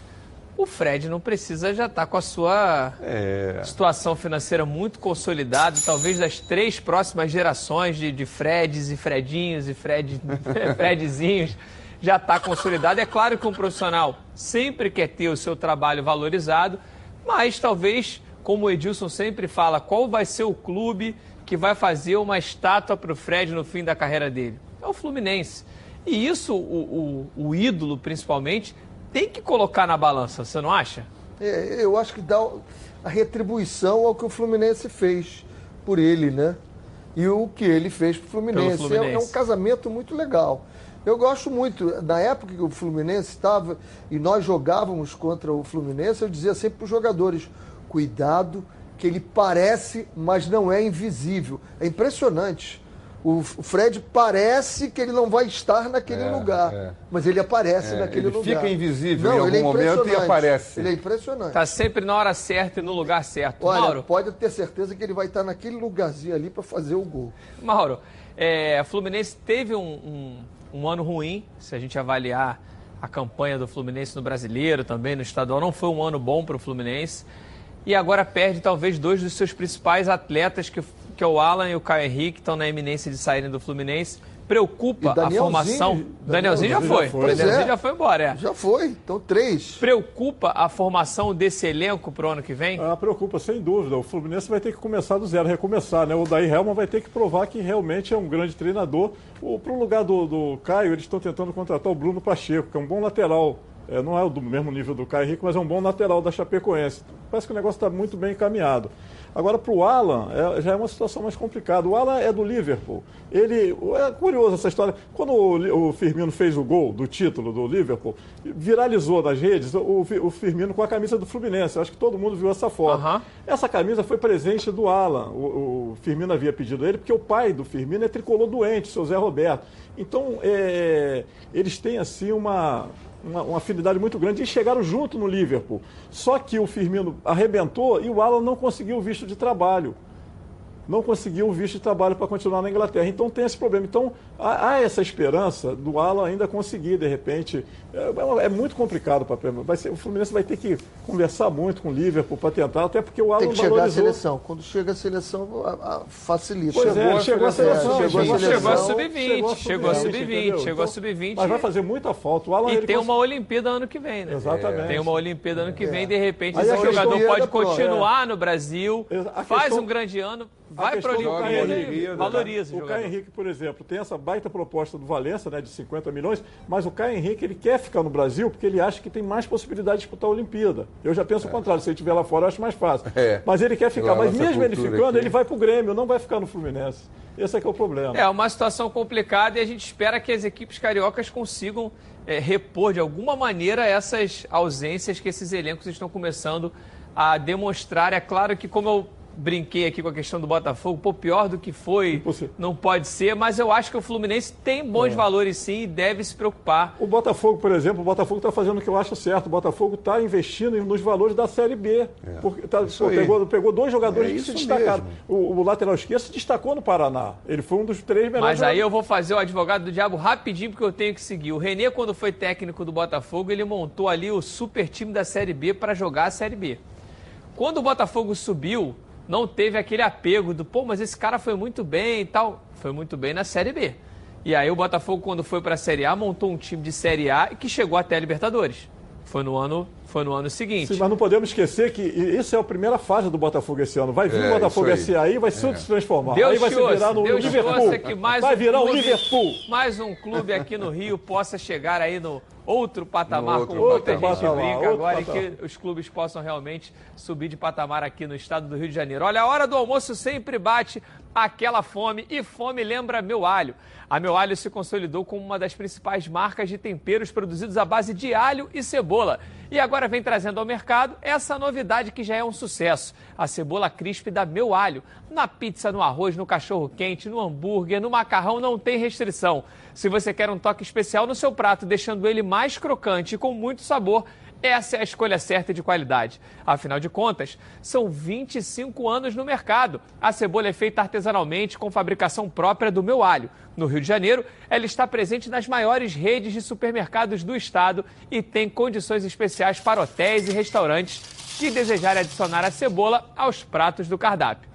o Fred não precisa já estar com a sua É. situação financeira muito consolidada. Talvez das três próximas gerações de, de Freds e Fredinhos e Fred, Fredzinhos já está consolidado. É claro que um profissional sempre quer ter o seu trabalho valorizado, mas talvez, como o Edilson sempre fala, qual vai ser o clube que vai fazer uma estátua para o Fred no fim da carreira dele? É o Fluminense. E isso, o, o, o ídolo principalmente, tem que colocar na balança, você não acha? É, eu acho que dá a retribuição ao que o Fluminense fez por ele, né? E o que ele fez pro Fluminense. Fluminense. É, é um casamento muito legal. Eu gosto muito. Na época que o Fluminense estava e nós jogávamos contra o Fluminense, eu dizia sempre para os jogadores: cuidado, que ele parece, mas não é invisível. É impressionante. O Fred parece que ele não vai estar naquele É, lugar, é. mas ele aparece É, naquele ele lugar. fica invisível não, em ele é algum momento e impressionante. aparece. Ele é impressionante. Está sempre na hora certa e no lugar certo. Olha, Mauro, pode ter certeza que ele vai estar naquele lugarzinho ali para fazer o gol. Mauro, é, a Fluminense teve um, um- um ano ruim, se a gente avaliar a campanha do Fluminense no Brasileiro, também no Estadual, não foi um ano bom para o Fluminense. E agora perde talvez dois dos seus principais atletas, que, que é o Alan e o Caio Henrique, que estão na eminência de saírem do Fluminense. Preocupa a Danielzinho- formação. Danielzinho já Danielzinho foi. já foi. Danielzinho Pois é. já foi embora, é. Já foi, então três. Preocupa a formação desse elenco para o ano que vem? Ah, preocupa, sem dúvida. O Fluminense vai ter que começar do zero, recomeçar, né? O Daí Helman vai ter que provar que realmente é um grande treinador. Para o lugar do, do Caio, eles estão tentando contratar o Bruno Pacheco, que é um bom lateral. É, não é o do mesmo nível do Caio Henrique, mas é um bom lateral da Chapecoense. Parece que o negócio está muito bem encaminhado. Agora, para o Alan, é- já é uma situação mais complicada. O Alan é do Liverpool. Ele, é curioso essa história. Quando o, o Firmino fez o gol do título do Liverpool, viralizou nas redes o, o Firmino com a camisa do Fluminense. Eu acho que todo mundo viu essa foto. Aham. Essa camisa foi presente do Alan. O, o Firmino havia pedido ele, porque o pai do Firmino é tricolor doente, seu Zé Roberto. Então, é, eles têm assim uma, uma, uma afinidade muito grande e chegaram junto no Liverpool. Só que o Firmino arrebentou e o Alan não conseguiu o visto de trabalho. Não conseguiu o visto de trabalho para continuar na Inglaterra. Então tem esse problema. Então há, há essa esperança do Alan ainda conseguir, de repente. É, é muito complicado o papel. Vai ser, o Fluminense vai ter que conversar muito com o Liverpool para tentar, até porque o Alan Tem que chegar a valorizou. seleção. Quando chega a seleção, a- a- facilita. Pois é, chegou a seleção, chegou a chegou a seleção. Chegou a Chegou sub-20, a chegou a sub-20, sub-20, entendeu? chegou a Então, sub-20. Mas vai fazer muita falta. O Alan E tem cons- uma Olimpíada ano que vem, né? Exatamente. Tem uma Olimpíada ano que vem, de repente Aí esse jogador é pode continuar no Brasil, faz um grande ano, vai para a Olimpíada e valoriza o O Caio. Henrique, por exemplo, tem essa baita proposta do Valença, né, de 50 milhões, mas o Caio Henrique ele quer ficar no Brasil porque ele acha que tem mais possibilidade de disputar a Olimpíada. Eu já penso o contrário, se ele estiver lá fora, eu acho mais fácil. É. Mas ele quer ficar, mas mesmo ele ficando, aqui. ele vai pro Grêmio, não vai ficar no Fluminense. Esse é que é o problema. É uma situação complicada e a gente espera que as equipes cariocas consigam é, repor de alguma maneira essas ausências que esses elencos estão começando a demonstrar. É claro que, como eu brinquei aqui com a questão do Botafogo, pô, pior do que foi, Impossível. não pode ser, mas eu acho que o Fluminense tem bons É. valores sim e deve se preocupar. O Botafogo, por exemplo, o Botafogo está fazendo o que eu acho certo. O Botafogo está investindo nos valores da Série B. Porque tá- pô, aí. pegou, pegou dois jogadores É que se destacaram. O, o lateral esquerdo se destacou no Paraná. Ele foi um dos três melhores Mas aí jogadores. eu vou fazer o advogado do diabo rapidinho, porque eu tenho que seguir. O Renê, quando foi técnico do Botafogo, ele montou ali o super time da Série B para jogar a Série B. Quando o Botafogo subiu, não teve aquele apego do, pô, mas esse cara foi muito bem e tal. Foi muito bem na Série B. E aí o Botafogo, quando foi para a Série A, montou um time de Série A e que chegou até a Libertadores. Foi no ano, foi no ano seguinte. Sim, mas não podemos esquecer que isso é a primeira fase do Botafogo esse ano. Vai vir É, o Botafogo esse aí, vai se É. transformar. Deus aí vai se virar no Deus Liverpool. que mais vai um virar o clube- Liverpool. Mais um clube aqui no Rio possa chegar aí no outro patamar, No outro como muita patamar. gente brinca Outro agora, e patamar. que os clubes possam realmente subir de patamar aqui no estado do Rio de Janeiro. Olha, a hora do almoço sempre bate aquela fome, e fome lembra meu alho. A meu alho se consolidou como uma das principais marcas de temperos produzidos à base de alho e cebola. E agora vem trazendo ao mercado essa novidade que já é um sucesso: a cebola crisp da meu alho. Na pizza, no arroz, no cachorro quente, no hambúrguer, no macarrão não tem restrição. Se você quer um toque especial no seu prato, deixando ele mais crocante e com muito sabor, essa é a escolha certa de qualidade. Afinal de contas, são 25 anos no mercado. A cebola é feita artesanalmente com fabricação própria do meu alho. No Rio de Janeiro, ela está presente nas maiores redes de supermercados do estado e tem condições especiais para hotéis e restaurantes que desejarem adicionar a cebola aos pratos do cardápio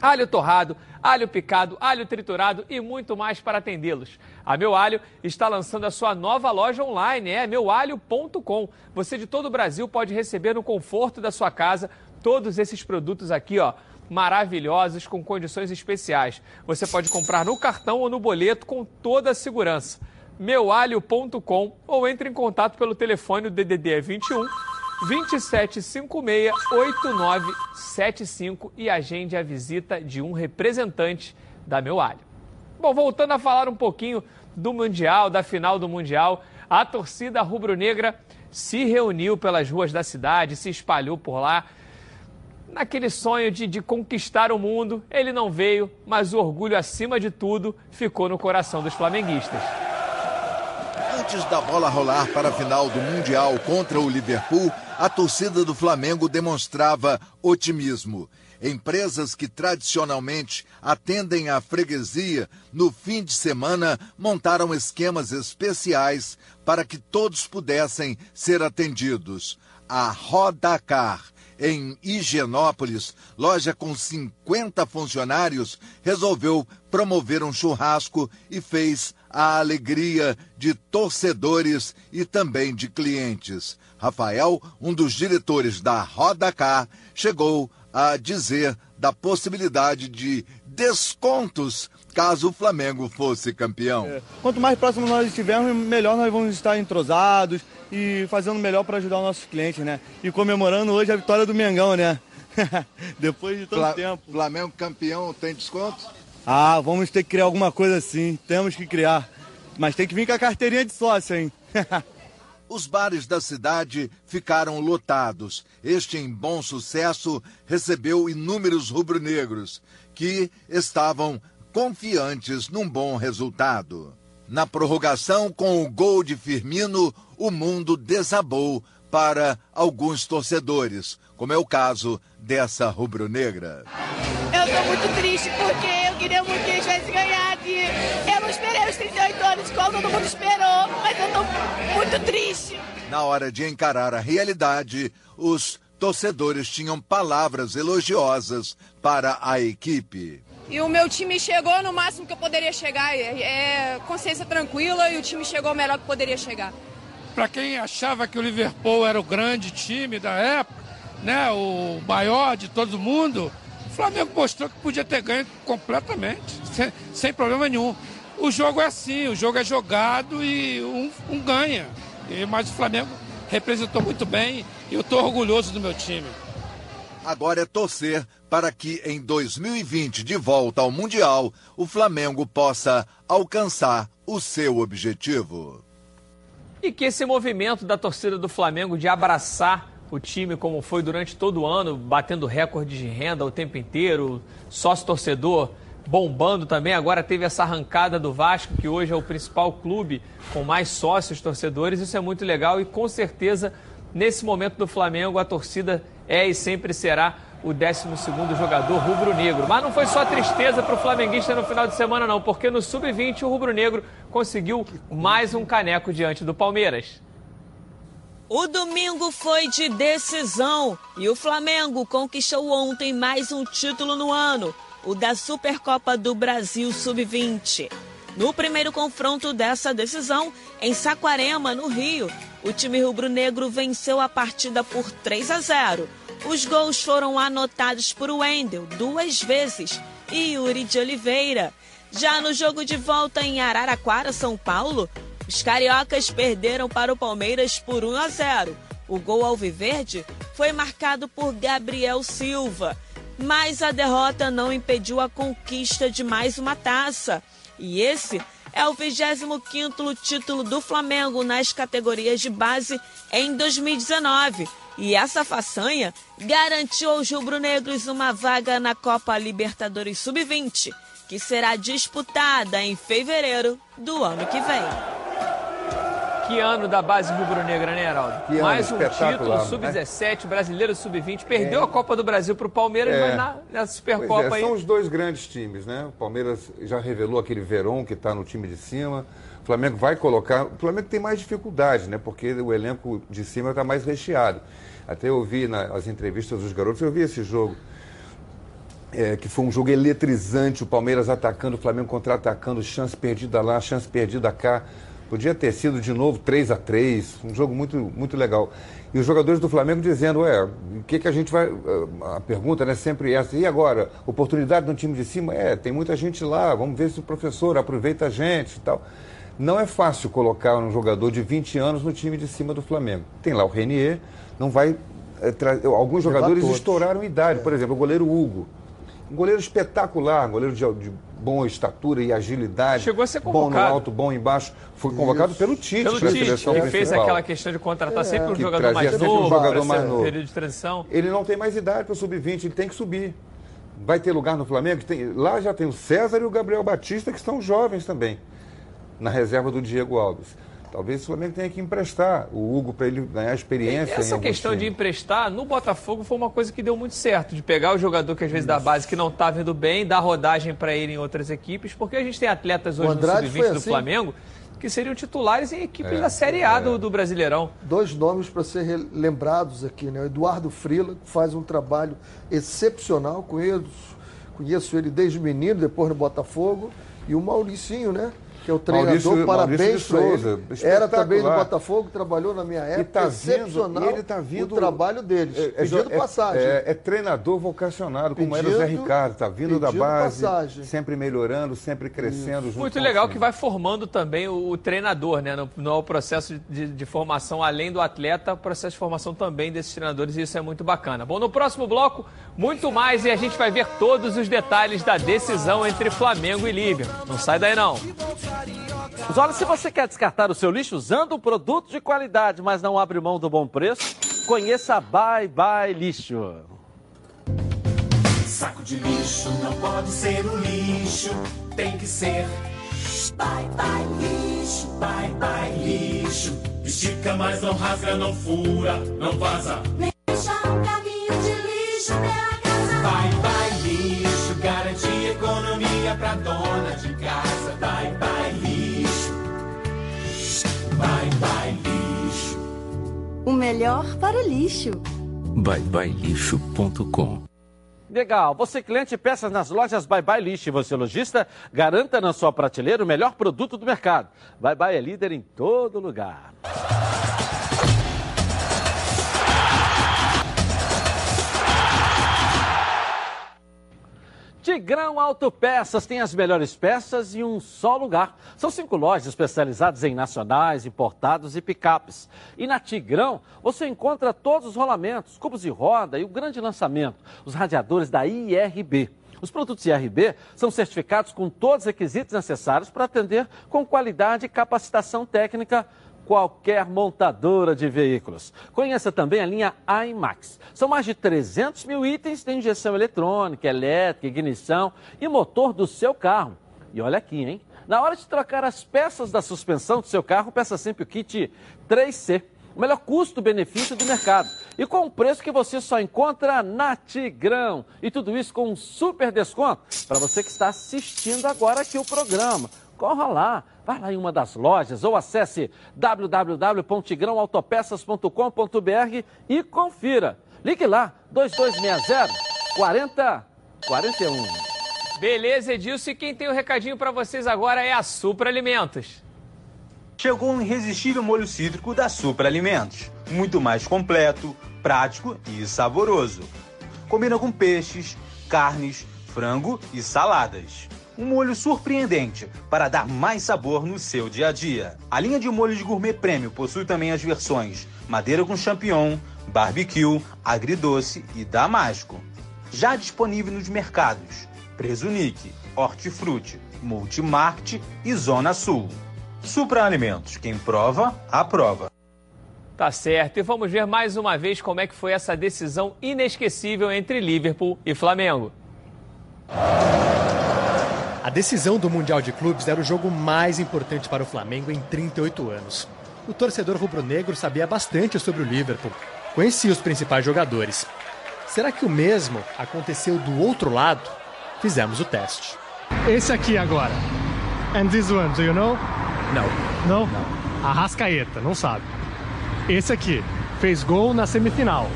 alho torrado, alho picado, alho triturado e muito mais para atendê-los. A Meu Alho está lançando a sua nova loja online, é meualho.com. Você de todo o Brasil pode receber no conforto da sua casa todos esses produtos aqui, ó, maravilhosos com condições especiais. Você pode comprar no cartão ou no boleto com toda a segurança. meualho.com ou entre em contato pelo telefone o DDD é 21 2756-8975 e agende a visita de um representante da Meu Alho. Bom, voltando a falar um pouquinho do Mundial, da final do Mundial, a torcida rubro-negra se reuniu pelas ruas da cidade, se espalhou por lá. Naquele sonho de, de conquistar o mundo, ele não veio, mas o orgulho acima de tudo ficou no coração dos flamenguistas. Antes da bola rolar para a final do Mundial contra o Liverpool, a torcida do Flamengo demonstrava otimismo. Empresas que tradicionalmente atendem à freguesia no fim de semana montaram esquemas especiais para que todos pudessem ser atendidos. A Rodacar, em Higienópolis, loja com 50 funcionários, resolveu promover um churrasco e fez a alegria de torcedores e também de clientes. Rafael, um dos diretores da Rodacar, chegou a dizer da possibilidade de descontos caso o Flamengo fosse campeão. É. Quanto mais próximo nós estivermos, melhor nós vamos estar entrosados e fazendo melhor para ajudar os nossos clientes, né? E comemorando hoje a vitória do Mengão, né? Depois de tanto Fla tempo. Flamengo campeão tem desconto? Ah, vamos ter que criar alguma coisa assim. Temos que criar. Mas tem que vir com a carteirinha de sócio, hein? Os bares da cidade ficaram lotados. Este, em bom sucesso, recebeu inúmeros rubro-negros que estavam confiantes num bom resultado. Na prorrogação, com o gol de Firmino, o mundo desabou para alguns torcedores, como é o caso dessa rubro-negra. Eu tô muito triste porque eu queria muito que a gente tivesse ganhado. e Eu não esperei os 38 anos como todo mundo esperou, mas eu tô muito triste. Na hora de encarar a realidade, os torcedores tinham palavras elogiosas para a equipe. E o meu time chegou no máximo que eu poderia chegar. É, é consciência tranquila e o time chegou o melhor que poderia chegar. Para quem achava que o Liverpool era o grande time da época, né, o maior de todo mundo, o Flamengo mostrou que podia ter ganho completamente, sem, sem problema nenhum. O jogo é assim, o jogo é jogado e um, um ganha. E, mas o Flamengo representou muito bem e eu estou orgulhoso do meu time. Agora é torcer para que em 2020, de volta ao Mundial, o Flamengo possa alcançar o seu objetivo. E que esse movimento da torcida do Flamengo de abraçar o time como foi durante todo o ano, batendo recordes de renda o tempo inteiro, sócio-torcedor bombando também. Agora teve essa arrancada do Vasco, que hoje é o principal clube com mais sócios torcedores. Isso é muito legal e com certeza nesse momento do Flamengo a torcida é e sempre será o 12 jogador rubro-negro. Mas não foi só tristeza para o flamenguista no final de semana, não, porque no sub-20 o rubro-negro conseguiu mais um caneco diante do Palmeiras. O domingo foi de decisão e o Flamengo conquistou ontem mais um título no ano, o da Supercopa do Brasil Sub-20. No primeiro confronto dessa decisão, em Saquarema, no Rio, O time rubro-negro venceu a partida por 3 a 0. Os gols foram anotados por Wendel duas vezes e Yuri de Oliveira. Já no jogo de volta em Araraquara, São Paulo, os cariocas perderam para o Palmeiras por 1 a 0. O gol alviverde foi marcado por Gabriel Silva, mas a derrota não impediu a conquista de mais uma taça. E esse é o 25º título do Flamengo nas categorias de base em 2019. E essa façanha garantiu aos rubro-negros uma vaga na Copa Libertadores Sub-20, que será disputada em fevereiro do ano que vem. Que ano da base rubro-negra, né, Heraldo? Que ano Mais um título, espetacular, sub-17, brasileiro sub-20. Perdeu a Copa do Brasil para o Palmeiras, É. mas na, na Pois Supercopa é, aí. são os dois grandes times, né? O Palmeiras já revelou aquele Verón que está no time de cima. O Flamengo vai colocar. O Flamengo tem mais dificuldade, né? Porque o elenco de cima está mais recheado. Até eu vi nas entrevistas dos garotos, eu vi esse jogo. É, que foi um jogo eletrizante, o Palmeiras atacando, o Flamengo contra-atacando, chance perdida lá, chance perdida cá. Podia ter sido de novo 3 a 3 um jogo muito, muito legal. E os jogadores do Flamengo dizendo, ué, o que, que a gente vai. A pergunta né, sempre essa, e agora? Oportunidade no time de cima? É, tem muita gente lá, vamos ver se o professor aproveita a gente e tal. Não é fácil colocar um jogador de 20 anos no time de cima do Flamengo. Tem lá o Renier, não vai. eh, tra- Alguns jogadores estouraram idade, por exemplo, o goleiro Hugo. Um goleiro espetacular, um goleiro de, de boa estatura e agilidade. Chegou a ser Bom convocado. no alto, bom embaixo. Foi convocado pelo Tite. Pelo Tite, seleção que fez principal. aquela questão de contratar É. sempre um Que jogador mais sempre um novo, jogador para mais novo. período de transição. Ele não tem mais idade para o sub-20, ele tem que subir. Vai ter lugar no Flamengo? Tem- lá já tem o César e o Gabriel Batista, que estão jovens também, na reserva do Diego Alves. Talvez o Flamengo tenha que emprestar o Hugo para ele ganhar experiência. Essa questão de times. emprestar no Botafogo foi uma coisa que deu muito certo, de pegar o jogador que às vezes da base que não está vindo bem, dar rodagem para ele em outras equipes, porque a gente tem atletas hoje no Andrade sub-20 foi do assim. Flamengo que seriam titulares em equipes É, da Série A é. do, do Brasileirão. Dois nomes para ser lembrados aqui, né? O Eduardo Frila, que faz um trabalho excepcional, conheço, conheço ele desde menino, depois no Botafogo, e o Mauricinho, né? Que é o treinador, Maurício- parabéns Maurício de. Souza, Era também no espetacular. Botafogo, trabalhou na minha época, tá vindo- excepcional e ele tá vindo- o trabalho deles, É, é, pedindo é- passagem. É, é treinador vocacionado, como era o Zé Pedindo- Ricardo. Está vindo da pedindo base, passagem. sempre melhorando, sempre crescendo. junto Muito legal que vai formando também o, o treinador, né? No, no processo de, de formação, além do atleta, o processo de formação também desses treinadores, e isso é muito bacana. Bom, no próximo bloco, muito mais e a gente vai ver todos os detalhes da decisão entre Flamengo e Liverpool. Não sai daí não. Mas olha, se você quer descartar o seu lixo usando um produto de qualidade, mas não abre mão do bom preço, conheça a Bye Bye Lixo. Saco de lixo não pode ser o lixo, tem que ser. Bye bye lixo, bye bye lixo. Estica, mas não rasga, não fura, não vaza. Deixa um caminho de lixo pela casa. Bye bye lixo, garante economia pra dona O melhor para o lixo. byebyelixo.com Legal. Você cliente peças nas lojas Bye Bye Lixo e você lojista, garanta na sua prateleira o melhor produto do mercado. Bye Bye é líder em todo lugar. Tigrão Autopeças tem as melhores peças em um só lugar. São cinco lojas especializadas em nacionais, importados e picapes. E na Tigrão você encontra todos os rolamentos, cubos de roda e o grande lançamento, os radiadores da IRB. Os produtos IRB são certificados com todos os requisitos necessários para atender com qualidade e capacitação técnica qualquer montadora de veículos. Conheça também a linha IMAX. São mais de 300 mil itens de injeção eletrônica, elétrica, ignição e motor do seu carro. E olha aqui, hein? Na hora de trocar as peças da suspensão do seu carro, peça sempre o kit 3C. O melhor custo-benefício do mercado. E com um preço que você só encontra na Tigrão. E tudo isso com um super desconto para você que está assistindo agora aqui o programa. Corra lá, vá lá em uma das lojas ou acesse www.tigrãoautopeças.com.br e confira. Ligue lá, 2260 4041. Beleza, Edilson. E quem tem o recadinho para vocês agora é a Supra Alimentos. chegou um irresistível molho cítrico da Supra Alimentos. Muito mais completo, prático e saboroso. Combina com peixes, carnes, frango e saladas. Um molho surpreendente para dar mais sabor no seu dia a dia. A linha de molhos gourmet prêmio possui também as versões madeira com champignon, barbecue, agridoce e damasco. Já disponível nos mercados Presunique, Hortifruti, Multimarket e Zona Sul. Supra Alimentos, quem prova, aprova. Tá certo. E vamos ver mais uma vez como é que foi essa decisão inesquecível entre Liverpool e Flamengo. A decisão do Mundial de Clubes era o jogo mais importante para o Flamengo em 38 anos. O torcedor rubro-negro sabia bastante sobre o Liverpool, conhecia os principais jogadores. Será que o mesmo aconteceu do outro lado? Fizemos o teste. Esse aqui agora. And this one, do you know? Não. Não? Não. Arrascaeta, não sabe. Esse aqui fez gol na semifinal.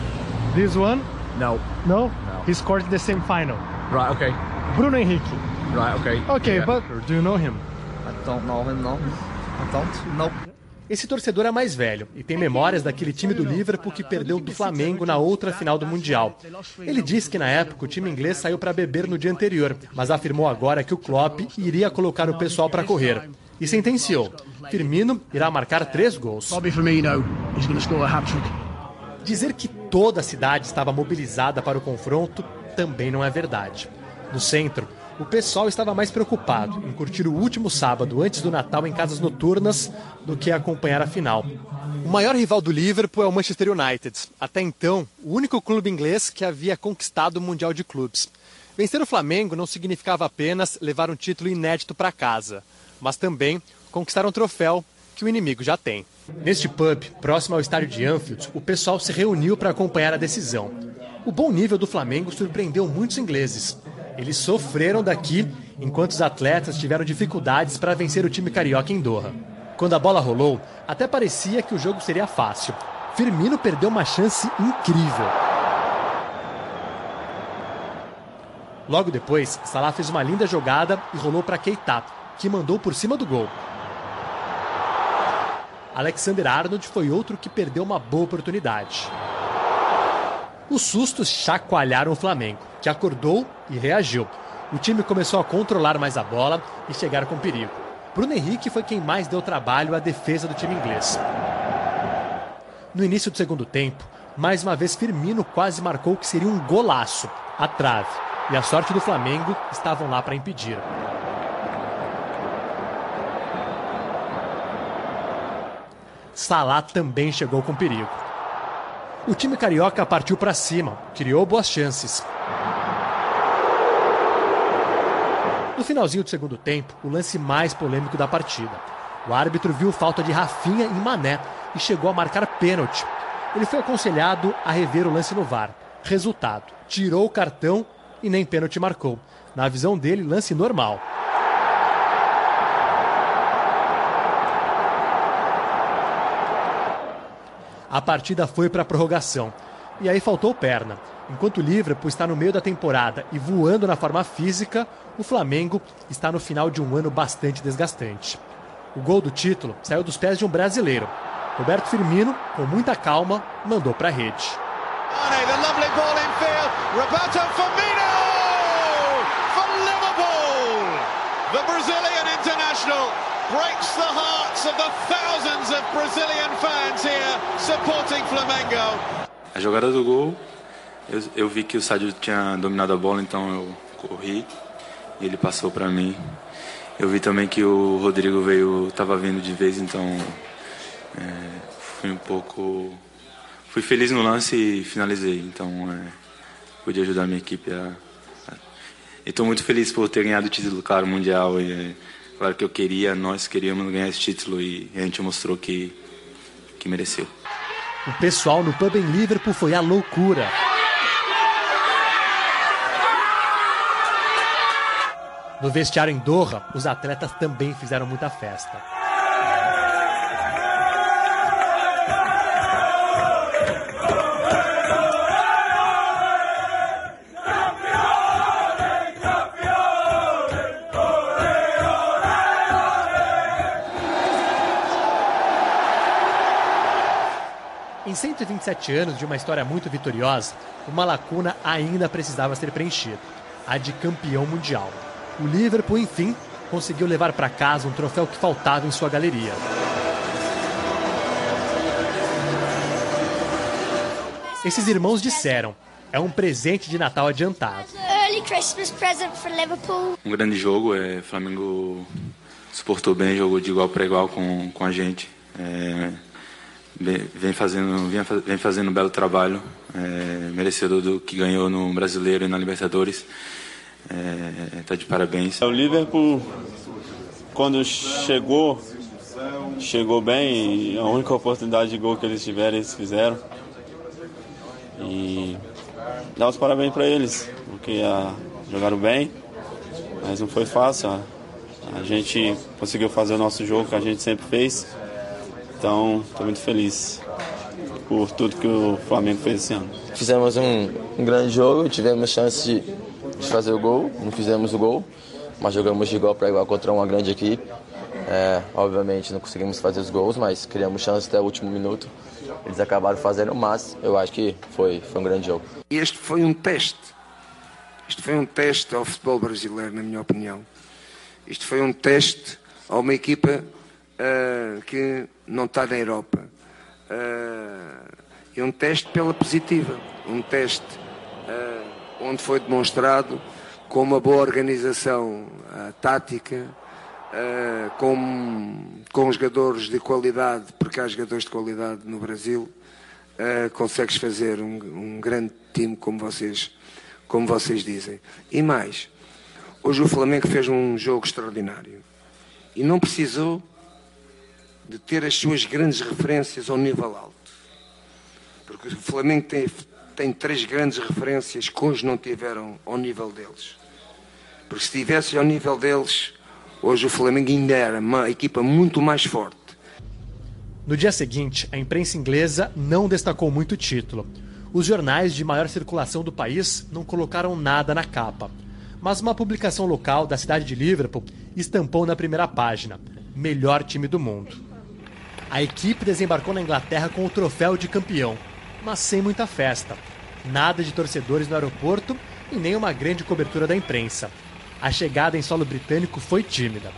This one? No. No? No. He scored the semifinal. Right, okay. Bruno Henrique. Right, okay. Okay, Yeah. but do you know him? I don't know him, no. I don't. Nope. Esse torcedor é mais velho e tem memórias daquele time do Liverpool que perdeu do Flamengo na outra final do Mundial. Ele diz que na época o time inglês saiu para beber no dia anterior, mas afirmou agora que o Klopp iria colocar o pessoal para correr. E sentenciou: Firmino irá marcar três gols. Dizer que toda a cidade estava mobilizada para o confronto também não é verdade. No centro, o pessoal estava mais preocupado em curtir o último sábado antes do Natal em casas noturnas do que acompanhar a final. O maior rival do Liverpool é o Manchester United. Até então, o único clube inglês que havia conquistado o Mundial de Clubes. Vencer o Flamengo não significava apenas levar um título inédito para casa, mas também conquistar um troféu que o inimigo já tem. Neste pub, próximo ao estádio de Anfield, o pessoal se reuniu para acompanhar a decisão. O bom nível do Flamengo surpreendeu muitos ingleses. Eles sofreram daqui, enquanto os atletas tiveram dificuldades para vencer o time carioca em Doha. Quando a bola rolou, até parecia que o jogo seria fácil. Firmino perdeu uma chance incrível. Logo depois, Salah fez uma linda jogada e rolou para Keita, que mandou por cima do gol. Alexander Arnold foi outro que perdeu uma boa oportunidade. Os sustos chacoalharam o Flamengo, que acordou e reagiu. O time começou a controlar mais a bola e chegar com perigo. Bruno Henrique foi quem mais deu trabalho à defesa do time inglês. No início do segundo tempo, mais uma vez Firmino quase marcou o que seria um golaço, a trave, e a sorte do Flamengo estavam lá para impedir. Salah também chegou com perigo. O time carioca partiu para cima, criou boas chances. No finalzinho do segundo tempo, o lance mais polêmico da partida. O árbitro viu falta de Rafinha em Mané e chegou a marcar pênalti. Ele foi aconselhado a rever o lance no VAR. Resultado: tirou o cartão e nem pênalti marcou. Na visão dele, lance normal. A partida foi para a prorrogação. E aí faltou perna. Enquanto o Liverpool está no meio da temporada e voando na forma física, o Flamengo está no final de um ano bastante desgastante. O gol do título saiu dos pés de um brasileiro. Roberto Firmino, com muita calma, mandou para a rede. Mane, the lovely ball in field. Roberto Firmino for Liverpool. The Brazilian international breaks the hearts of the thousands of Brazilian fans here supporting Flamengo. A jogada do gol, eu, eu vi que o Sádio tinha dominado a bola, então eu corri e ele passou para mim. Eu vi também que o Rodrigo veio, estava vindo de vez, então é, fui um pouco, fui feliz no lance e finalizei. Então é, pude ajudar a minha equipe a, a estou muito feliz por ter ganhado o título, claro, mundial. E, é, claro que eu queria, nós queríamos ganhar esse título e a gente mostrou que que mereceu. O pessoal no pub em Liverpool foi a loucura. No vestiário em Doha, os atletas também fizeram muita festa. Em 127 anos de uma história muito vitoriosa, uma lacuna ainda precisava ser preenchida: a de campeão mundial. O Liverpool, enfim, conseguiu levar para casa um troféu que faltava em sua galeria. Esses irmãos disseram: é um presente de Natal adiantado. Um grande jogo, é, Flamengo suportou bem, jogou de igual para igual com, com a gente. É, vem fazendo vem, vem fazendo um belo trabalho, é, merecedor do que ganhou no Brasileiro e na Libertadores. Está é, de parabéns. O Liverpool, quando chegou, chegou bem. A única oportunidade de gol que eles tiveram, eles fizeram. E dar os parabéns para eles, porque ah, jogaram bem, mas não foi fácil. Ah. A gente conseguiu fazer o nosso jogo que a gente sempre fez. Então, estou muito feliz por tudo que o Flamengo fez esse ano. Fizemos um, um grande jogo, tivemos chance de, de, fazer o gol, não fizemos o gol, mas jogamos de igual para igual contra uma grande equipe. É, obviamente não conseguimos fazer os gols, mas criamos chance até o último minuto. Eles acabaram fazendo, mas eu acho que foi, foi um grande jogo. Este foi um teste. Isto foi um teste ao futebol brasileiro, na minha opinião. Isto foi um teste a uma equipa uh, que não está na Europa. Uh, é um teste pela positiva. Um teste uh, onde foi demonstrado com uma boa organização tática, uh, com, com jogadores de qualidade, porque há jogadores de qualidade no Brasil, uh, consegues fazer um, um, grande time como vocês, como vocês dizem. E mais, hoje o Flamengo fez um jogo extraordinário e não precisou de ter as suas grandes referências ao nível alto. Porque o Flamengo tem, tem três grandes referências que hoje não tiveram ao nível deles. Porque se tivesse ao nível deles, Hoje o Flamengo ainda era uma equipa muito mais forte. No dia seguinte, a imprensa inglesa não destacou muito o título. Os jornais de maior circulação do país não colocaram nada na capa. Mas uma publicação local da cidade de Liverpool estampou na primeira página: melhor time do mundo. A equipe desembarcou na Inglaterra com o troféu de campeão, mas sem muita festa. Nada de torcedores no aeroporto e nem uma grande cobertura da imprensa a chegada em solo britânico foi tímida.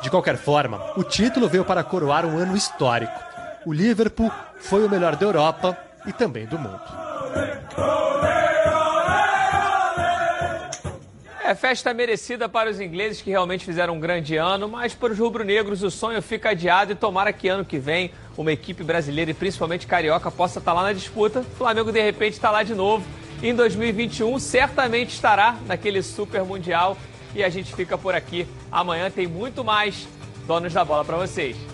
De qualquer forma, o título veio para coroar um ano histórico. O Liverpool foi o melhor da Europa e também do mundo. É festa merecida para os ingleses que realmente fizeram um grande ano, mas para os rubro-negros o sonho fica adiado e tomara que ano que vem uma equipe brasileira e principalmente carioca possa estar lá na disputa. O Flamengo de repente está lá de novo. Em 2021 certamente estará naquele Super Mundial e a gente fica por aqui. Amanhã tem muito mais Donos da Bola para vocês.